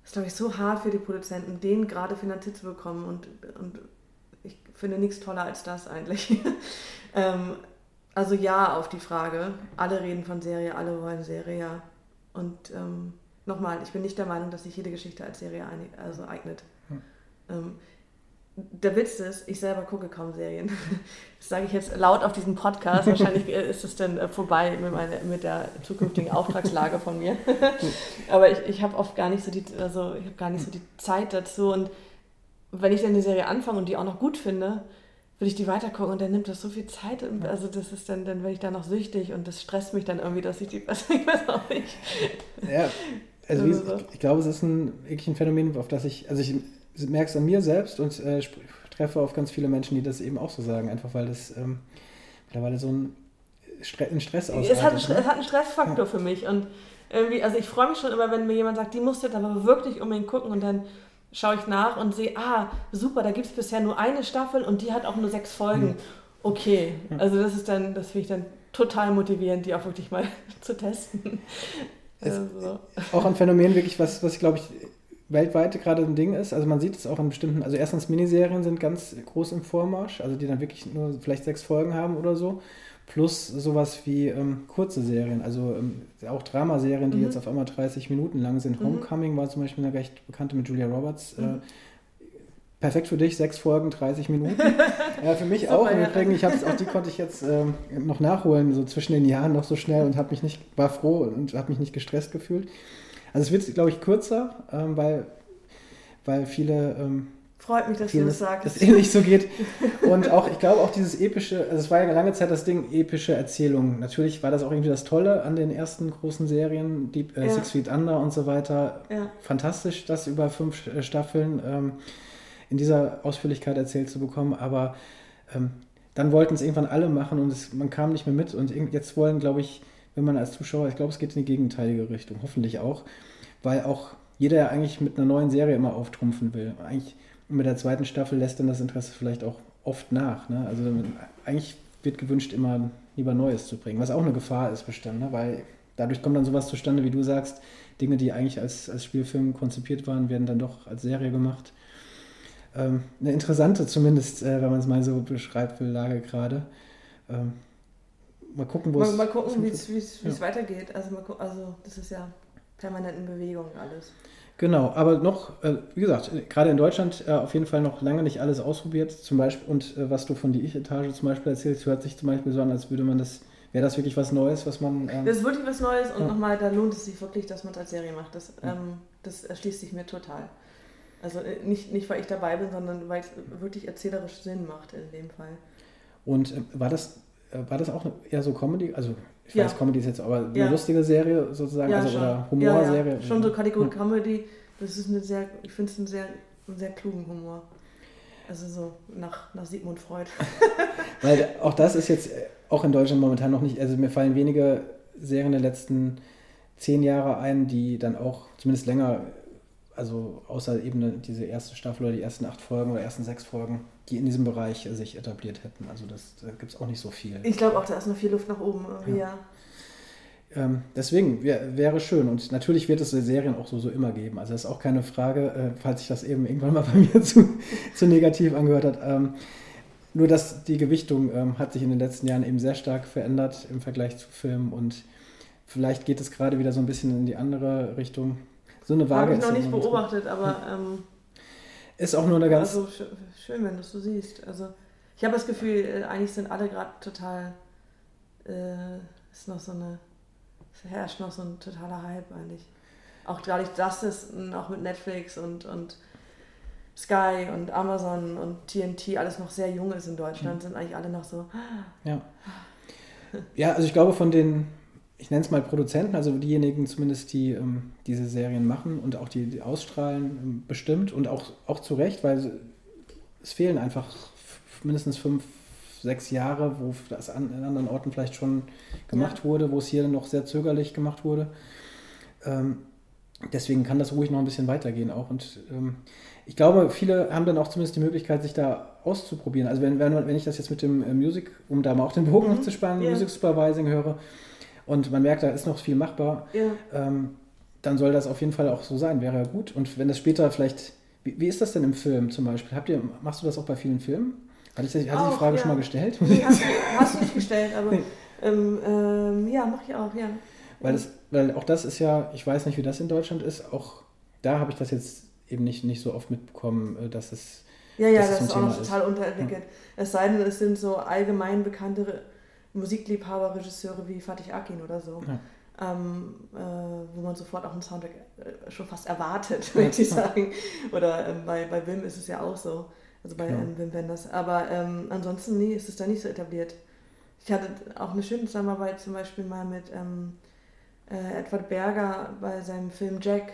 ist, glaube ich, so hart für die Produzenten, den gerade finanziert zu bekommen. Und, und ich finde nichts toller als das eigentlich. ähm, also ja auf die Frage. Alle reden von Serie, alle wollen Serie, ja. Und ähm, nochmal, ich bin nicht der Meinung, dass sich jede Geschichte als Serie also eignet. Hm. Ähm, der Witz ist, ich selber gucke kaum Serien. Das sage ich jetzt laut auf diesem Podcast. Wahrscheinlich ist es dann äh, vorbei mit, meine, mit der zukünftigen Auftragslage von mir. Aber ich, ich habe oft gar nicht so die, also ich habe gar nicht so die Zeit dazu. Und wenn ich dann eine Serie anfange und die auch noch gut finde, würde ich die weitergucken und dann nimmt das so viel Zeit. Also das ist dann, dann werde ich da noch süchtig und das stresst mich dann irgendwie, dass ich die, also ich weiß auch nicht. Ja, also, also ich, ich, glaube, es ist ein, wirklich ein Phänomen, auf das ich, also ich merke es an mir selbst und äh, treffe auf ganz viele Menschen, die das eben auch so sagen, einfach weil das ähm, mittlerweile so ein, Stre ein Stress ausartet. Es hat, einen, ne? es hat einen Stressfaktor ja. für mich und irgendwie, also ich freue mich schon immer, wenn mir jemand sagt, die musst du jetzt aber wirklich unbedingt gucken und dann schaue ich nach und sehe, ah, super, da gibt es bisher nur eine Staffel und die hat auch nur sechs Folgen. Hm. Okay, also das ist dann, das finde ich dann total motivierend, die auch wirklich mal zu testen. Also. Auch ein Phänomen wirklich, was, was glaube ich, weltweit gerade ein Ding ist. Also man sieht es auch in bestimmten, also erstens Miniserien sind ganz groß im Vormarsch, also die dann wirklich nur vielleicht sechs Folgen haben oder so. Plus sowas wie ähm, kurze Serien, also ähm, auch Dramaserien, die mhm. jetzt auf einmal 30 Minuten lang sind. Mhm. Homecoming war zum Beispiel eine recht bekannte mit Julia Roberts. Äh, mhm. perfekt für dich, sechs Folgen, 30 Minuten. äh, für mich Super, auch. Im Übrigen, ich auch die konnte ich jetzt ähm, noch nachholen, so zwischen den Jahren noch so schnell und habe mich nicht, war froh und habe mich nicht gestresst gefühlt. Also es wird, glaube ich, kürzer, ähm, weil, weil viele. Ähm, Freut mich, dass du das sagst. Das ähnlich so geht. Und auch, ich glaube auch dieses epische, also es war ja lange Zeit das Ding, epische Erzählungen. Natürlich war das auch irgendwie das Tolle an den ersten großen Serien, Deep, äh, ja. Six Feet Under und so weiter. Ja. Fantastisch, das über fünf äh, Staffeln ähm, in dieser Ausführlichkeit erzählt zu bekommen. Aber ähm, dann wollten es irgendwann alle machen und es, man kam nicht mehr mit. Und jetzt wollen, glaube ich, wenn man als Zuschauer, ich glaube, es geht in die gegenteilige Richtung, hoffentlich auch, weil auch jeder ja eigentlich mit einer neuen Serie immer auftrumpfen will. Eigentlich mit der zweiten Staffel lässt dann das Interesse vielleicht auch oft nach. Ne? Also eigentlich wird gewünscht, immer lieber Neues zu bringen, was auch eine Gefahr ist bestimmt, ne? weil dadurch kommt dann sowas zustande, wie du sagst, Dinge, die eigentlich als, als Spielfilm konzipiert waren, werden dann doch als Serie gemacht. Ähm, eine interessante zumindest, äh, wenn man es mal so beschreibt, Lage gerade. Ähm, mal gucken, wo es. Mal, gucken, wie es ja. weitergeht. Also, mal also, das ist ja permanent in Bewegung alles. Genau, aber noch, äh, wie gesagt, gerade in Deutschland äh, auf jeden Fall noch lange nicht alles ausprobiert. Zum Beispiel, und äh, was du von die Ich-Etage zum Beispiel erzählst, hört sich zum Beispiel so an, als würde man das, wäre das wirklich was Neues, was man. Ähm, das ist wirklich was Neues und ja. nochmal, da lohnt es sich wirklich, dass man es als Serie macht. Das, ähm, das erschließt sich mir total. Also äh, nicht, nicht, weil ich dabei bin, sondern weil es wirklich erzählerisch Sinn macht in dem Fall. Und äh, war das war das auch eher so Comedy? Also ich ja. weiß, Comedy ist jetzt aber eine ja. lustige Serie sozusagen, ja, also schon. oder Humorserie. Ja, schon so Kategorie hm. Comedy. Das ist eine sehr, ich finde es einen sehr, einen sehr klugen Humor. Also so nach, nach Sigmund Freud. Weil auch das ist jetzt auch in Deutschland momentan noch nicht, also mir fallen wenige Serien der letzten zehn Jahre ein, die dann auch zumindest länger, also außer eben diese erste Staffel oder die ersten acht Folgen oder ersten sechs Folgen, die in diesem Bereich sich etabliert hätten. Also das, da gibt es auch nicht so viel. Ich glaube auch, da ist noch viel Luft nach oben. Ja. ja. Ähm, deswegen wär, wäre schön. Und natürlich wird es Serien auch so, so immer geben. Also das ist auch keine Frage, äh, falls sich das eben irgendwann mal bei mir zu, zu negativ angehört hat. Ähm, nur dass die Gewichtung ähm, hat sich in den letzten Jahren eben sehr stark verändert im Vergleich zu Filmen und vielleicht geht es gerade wieder so ein bisschen in die andere Richtung. So eine Waage. Habe ich noch nicht beobachtet, aber ähm, ist auch nur eine ganz. Also schön, wenn du es so siehst. Also ich habe das Gefühl, äh, eigentlich sind alle gerade total. Äh, ist noch so eine. Es herrscht noch so ein totaler Hype eigentlich. Auch dadurch, dass es auch mit Netflix und, und Sky und Amazon und TNT alles noch sehr jung ist in Deutschland, mhm. sind eigentlich alle noch so. Ja. Ja, also ich glaube von den ich nenne es mal Produzenten, also diejenigen zumindest, die ähm, diese Serien machen und auch die, die ausstrahlen, ähm, bestimmt und auch, auch zu Recht, weil es fehlen einfach mindestens fünf, sechs Jahre, wo das an, an anderen Orten vielleicht schon gemacht ja. wurde, wo es hier noch sehr zögerlich gemacht wurde. Ähm, deswegen kann das ruhig noch ein bisschen weitergehen auch. Und ähm, ich glaube, viele haben dann auch zumindest die Möglichkeit, sich da auszuprobieren. Also wenn, wenn, wenn ich das jetzt mit dem äh, Music, um da mal auch den Bogen mhm. zu spannen, yeah. Music Supervising höre, und man merkt, da ist noch viel machbar, ja. ähm, dann soll das auf jeden Fall auch so sein, wäre ja gut. Und wenn das später vielleicht, wie, wie, ist das denn im Film zum Beispiel? Habt ihr, machst du das auch bei vielen Filmen? Hatte ich, hatte ich Auch, die Frage ja. schon mal gestellt? Nee, hast, du, hast du nicht gestellt, aber Nee. ähm, ähm, ja, mache ich auch, ja. Weil, das, weil auch das ist ja, ich weiß nicht, wie das in Deutschland ist, auch da habe ich das jetzt eben nicht, nicht so oft mitbekommen, äh, dass es. Ja, ja, das ein ist auch noch total unterentwickelt. Es sei denn, es sind so allgemein bekannte Musikliebhaber, Regisseure wie Fatih Akin oder so. Ja. Ähm, äh, wo man sofort auch einen Soundtrack äh, schon fast erwartet, würde ich sagen. Oder ähm, bei, bei Wim ist es ja auch so. Also bei Genau. ähm, Wim Wenders. Aber ähm, ansonsten, nee, ist es da nicht so etabliert. Ich hatte auch eine schöne Zusammenarbeit zum Beispiel mal mit ähm, äh, Edward Berger bei seinem Film Jack.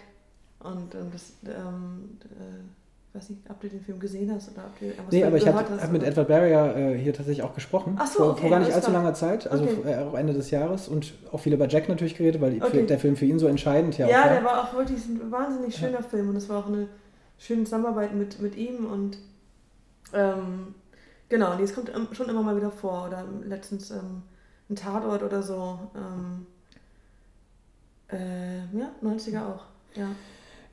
Und ähm, das, äh, weiß nicht, ob du den Film gesehen hast oder ob du irgendwas Nee, aber ich habe hab mit Edward Barrier äh, hier tatsächlich auch gesprochen. Ach so, vor, okay, vor gar nicht allzu klar. langer Zeit, also Okay. äh, auch Ende des Jahres und auch viel über Jack natürlich geredet, weil Okay. der Film für ihn so entscheidend ja, Ja, auch war. der war auch wirklich ein wahnsinnig schöner Film und es war auch eine schöne Zusammenarbeit mit, mit ihm und ähm, genau, nee, es kommt schon immer mal wieder vor oder letztens ähm, ein Tatort oder so. Ähm, äh, ja, 90er auch, ja.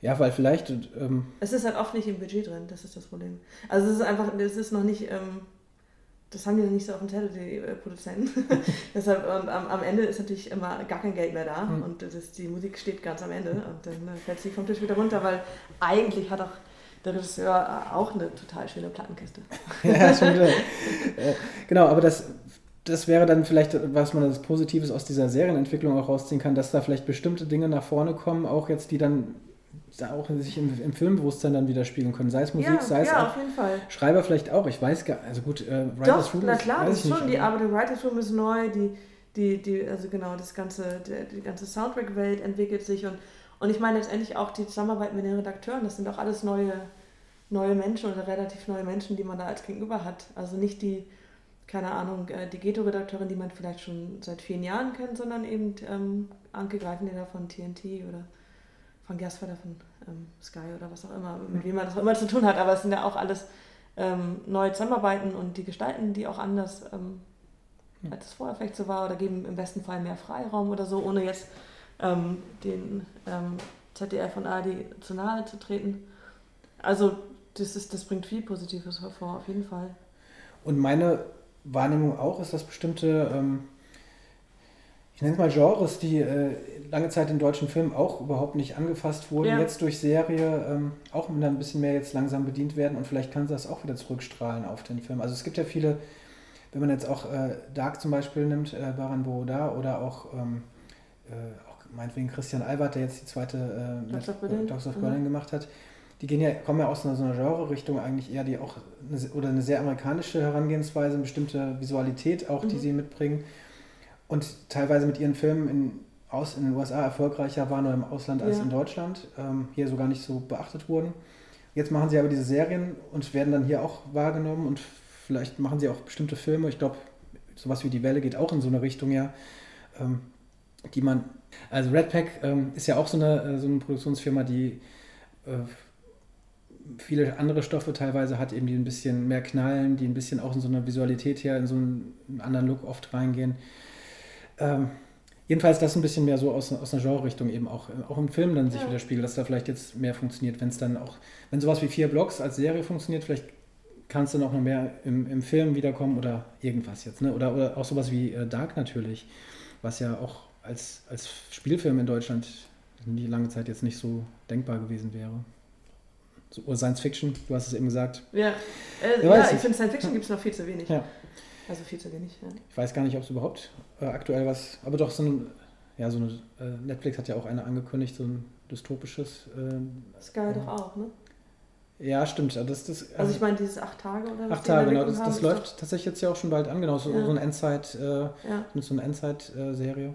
Ja, weil vielleicht, ähm, Es ist halt oft nicht im Budget drin, das ist das Problem. Also es ist einfach, es ist noch nicht, ähm, das haben die noch nicht so auf dem Zettel, die äh, Produzenten. Deshalb, und am, am Ende ist natürlich immer gar kein Geld mehr da Mhm. und das ist, die Musik steht ganz am Ende und dann äh, fällt sie vom Tisch wieder runter, weil eigentlich hat auch der Regisseur äh, auch eine total schöne Plattenkiste. ja, schon wieder. äh, genau, aber das, das wäre dann vielleicht, was man als Positives aus dieser Serienentwicklung auch rausziehen kann, dass da vielleicht bestimmte Dinge nach vorne kommen, auch jetzt, die dann da auch sich im, im Filmbewusstsein dann widerspiegeln können. Sei es Musik, ja, sei es ja, auch auf jeden Fall. Schreiber vielleicht auch. Ich weiß gar also gut, äh, Writers Doch, Room na ist- klar, weiß das ist nicht, schon, die aber- Arbeit im Writers Room ist neu, die, die, die, also genau, das ganze, die, die ganze Soundtrack-Welt entwickelt sich und, und ich meine letztendlich auch die Zusammenarbeit mit den Redakteuren, das sind auch alles neue, neue Menschen oder relativ neue Menschen, die man da als Gegenüber hat. Also nicht die, keine Ahnung, äh, die Ghetto-Redakteurin, die man vielleicht schon seit vielen Jahren kennt, sondern eben ähm, Anke Greifeneder von TNT oder von Gersfelder von ähm, Sky oder was auch immer, mit wem man das auch immer zu tun hat. Aber es sind ja auch alles ähm, neue Zusammenarbeiten und die gestalten die auch anders, ähm, als es vorher vielleicht so war, oder geben im besten Fall mehr Freiraum oder so, ohne jetzt ähm, den ZDF und ARD zu nahe zu treten. Also das, ist, das bringt viel Positives hervor, auf jeden Fall. Und meine Wahrnehmung auch ist, dass bestimmte, ähm, ich nenne es mal Genres, die äh, lange Zeit in deutschen Filmen auch überhaupt nicht angefasst wurden, Ja. jetzt durch Serie ähm, auch wieder ein bisschen mehr jetzt langsam bedient werden und vielleicht kann das auch wieder zurückstrahlen auf den Film. Also es gibt ja viele, wenn man jetzt auch äh, Dark zum Beispiel nimmt, äh, Baran Boroda oder auch, ähm, äh, auch meinetwegen Christian Albert, der jetzt die zweite äh, Dogs of mit- Berlin. Dogs of Mhm. Berlin gemacht hat, die gehen ja, kommen ja aus einer, so einer Genre-Richtung eigentlich eher, die auch eine, oder eine sehr amerikanische Herangehensweise, eine bestimmte Visualität auch, die Mhm. sie mitbringen und teilweise mit ihren Filmen in, aus, in den USA erfolgreicher waren oder im Ausland als Ja. in Deutschland, ähm, hier sogar nicht so beachtet wurden. Jetzt machen sie aber diese Serien und werden dann hier auch wahrgenommen und vielleicht machen sie auch bestimmte Filme. Ich glaube, sowas wie Die Welle geht auch in so eine Richtung, ja, ähm, die man, also Red Pack ähm, ist ja auch so eine, äh, so eine Produktionsfirma, die äh, viele andere Stoffe teilweise hat, eben die ein bisschen mehr knallen, die ein bisschen auch in so eine Visualität her, in so einen anderen Look oft reingehen. Ähm, jedenfalls das ein bisschen mehr so aus, aus einer Genre-Richtung eben auch, auch im Film dann sich Ja. widerspiegelt, dass da vielleicht jetzt mehr funktioniert, wenn es dann auch, wenn sowas wie vier Blocks als Serie funktioniert, vielleicht kann es dann auch noch mehr im, im Film wiederkommen oder irgendwas jetzt, ne? Oder, oder auch sowas wie äh, Dark natürlich, was ja auch als, als Spielfilm in Deutschland die lange Zeit jetzt nicht so denkbar gewesen wäre. So, oder Science Fiction, du hast es eben gesagt. Ja, äh, Ja, ich. finde Science Fiction gibt es noch viel zu wenig. Ja. Also viel zu wenig. Ja. Ich weiß gar nicht, ob es überhaupt äh, aktuell was, aber doch so ein, ja, so eine, äh, Netflix hat ja auch eine angekündigt, so ein dystopisches. Äh, Sky doch auch, ne? ja, stimmt. äh, Das, das, Also ich meine, dieses acht Tage oder was Acht Tage, genau. Das, das läuft tatsächlich jetzt ja auch schon bald an, genau. So, Ja. so eine Endzeit, äh, ja. so einer Endzeit-Serie.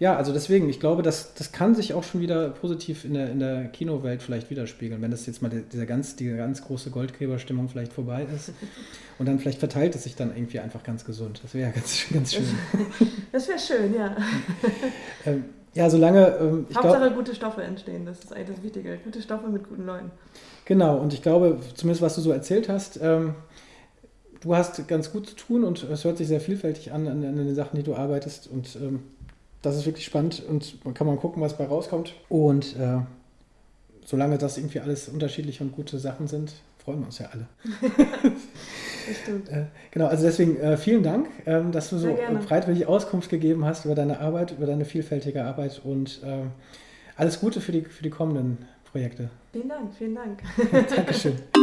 Ja, also deswegen, ich glaube, das, das kann sich auch schon wieder positiv in der, in der Kinowelt vielleicht widerspiegeln, wenn das jetzt mal die- dieser ganz, diese ganz große Goldgräberstimmung vielleicht vorbei ist. Und dann vielleicht verteilt es sich dann irgendwie einfach ganz gesund. Das wäre ja ganz, ganz schön. Das wäre schön, ja. ähm, ja, solange, ähm, ich Hauptsache gute Stoffe entstehen, das ist eigentlich das Wichtige. Gute Stoffe mit guten Leuten. genau, und ich glaube, zumindest was du so erzählt hast, ähm, du hast ganz gut zu tun und es hört sich sehr vielfältig an, an, an den Sachen, die du arbeitest und ähm, das ist wirklich spannend und man kann mal gucken, was bei rauskommt. Und äh, solange das irgendwie alles unterschiedliche und gute Sachen sind, freuen wir uns ja alle. Äh, genau, also deswegen äh, vielen Dank, ähm, dass du so breitwillig Auskunft gegeben hast über deine Arbeit, über deine vielfältige Arbeit und ähm, alles Gute für die, für die kommenden Projekte. Vielen Dank, vielen Dank. Dankeschön.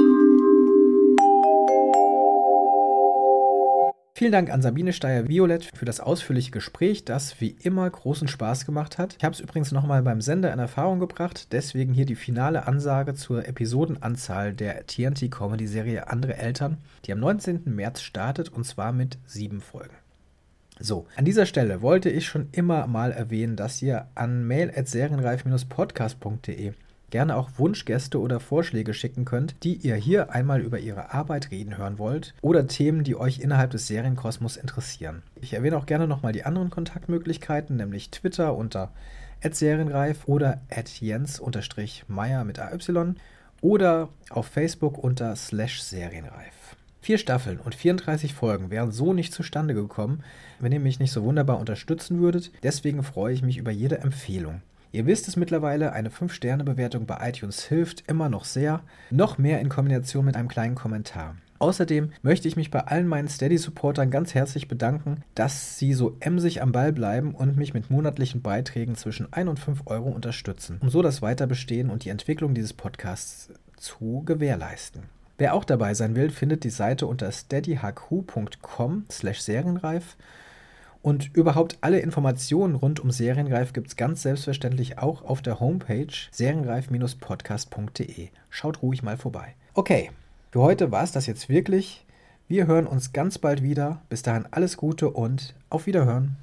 Vielen Dank an Sabine Steyer-Violett für das ausführliche Gespräch, das wie immer großen Spaß gemacht hat. Ich habe es übrigens nochmal beim Sender in Erfahrung gebracht, deswegen hier die finale Ansage zur Episodenanzahl der TNT-Comedy-Serie Andere Eltern, die am 19. März startet und zwar mit sieben Folgen. So, an dieser Stelle wollte ich schon immer mal erwähnen, dass ihr an mail.serienreif-podcast.de gerne auch Wunschgäste oder Vorschläge schicken könnt, die ihr hier einmal über ihre Arbeit reden hören wollt oder Themen, die euch innerhalb des Serienkosmos interessieren. Ich erwähne auch gerne nochmal die anderen Kontaktmöglichkeiten, nämlich Twitter unter @serienreif oder @jens_meier mit AY oder auf Facebook unter slash serienreif. Vier Staffeln und 34 Folgen wären so nicht zustande gekommen, wenn ihr mich nicht so wunderbar unterstützen würdet. Deswegen freue ich mich über jede Empfehlung. Ihr wisst es mittlerweile, eine 5-Sterne-Bewertung bei iTunes hilft immer noch sehr. Noch mehr in Kombination mit einem kleinen Kommentar. Außerdem möchte ich mich bei allen meinen Steady-Supportern ganz herzlich bedanken, dass sie so emsig am Ball bleiben und mich mit monatlichen Beiträgen zwischen 1 und 5 Euro unterstützen, um so das Weiterbestehen und die Entwicklung dieses Podcasts zu gewährleisten. Wer auch dabei sein will, findet die Seite unter steadyhq.com slash serienreif und überhaupt alle Informationen rund um Serienreif gibt es ganz selbstverständlich auch auf der Homepage serienreif-podcast.de. Schaut ruhig mal vorbei. Okay, für heute war es das jetzt wirklich. Wir hören uns ganz bald wieder. Bis dahin alles Gute und auf Wiederhören.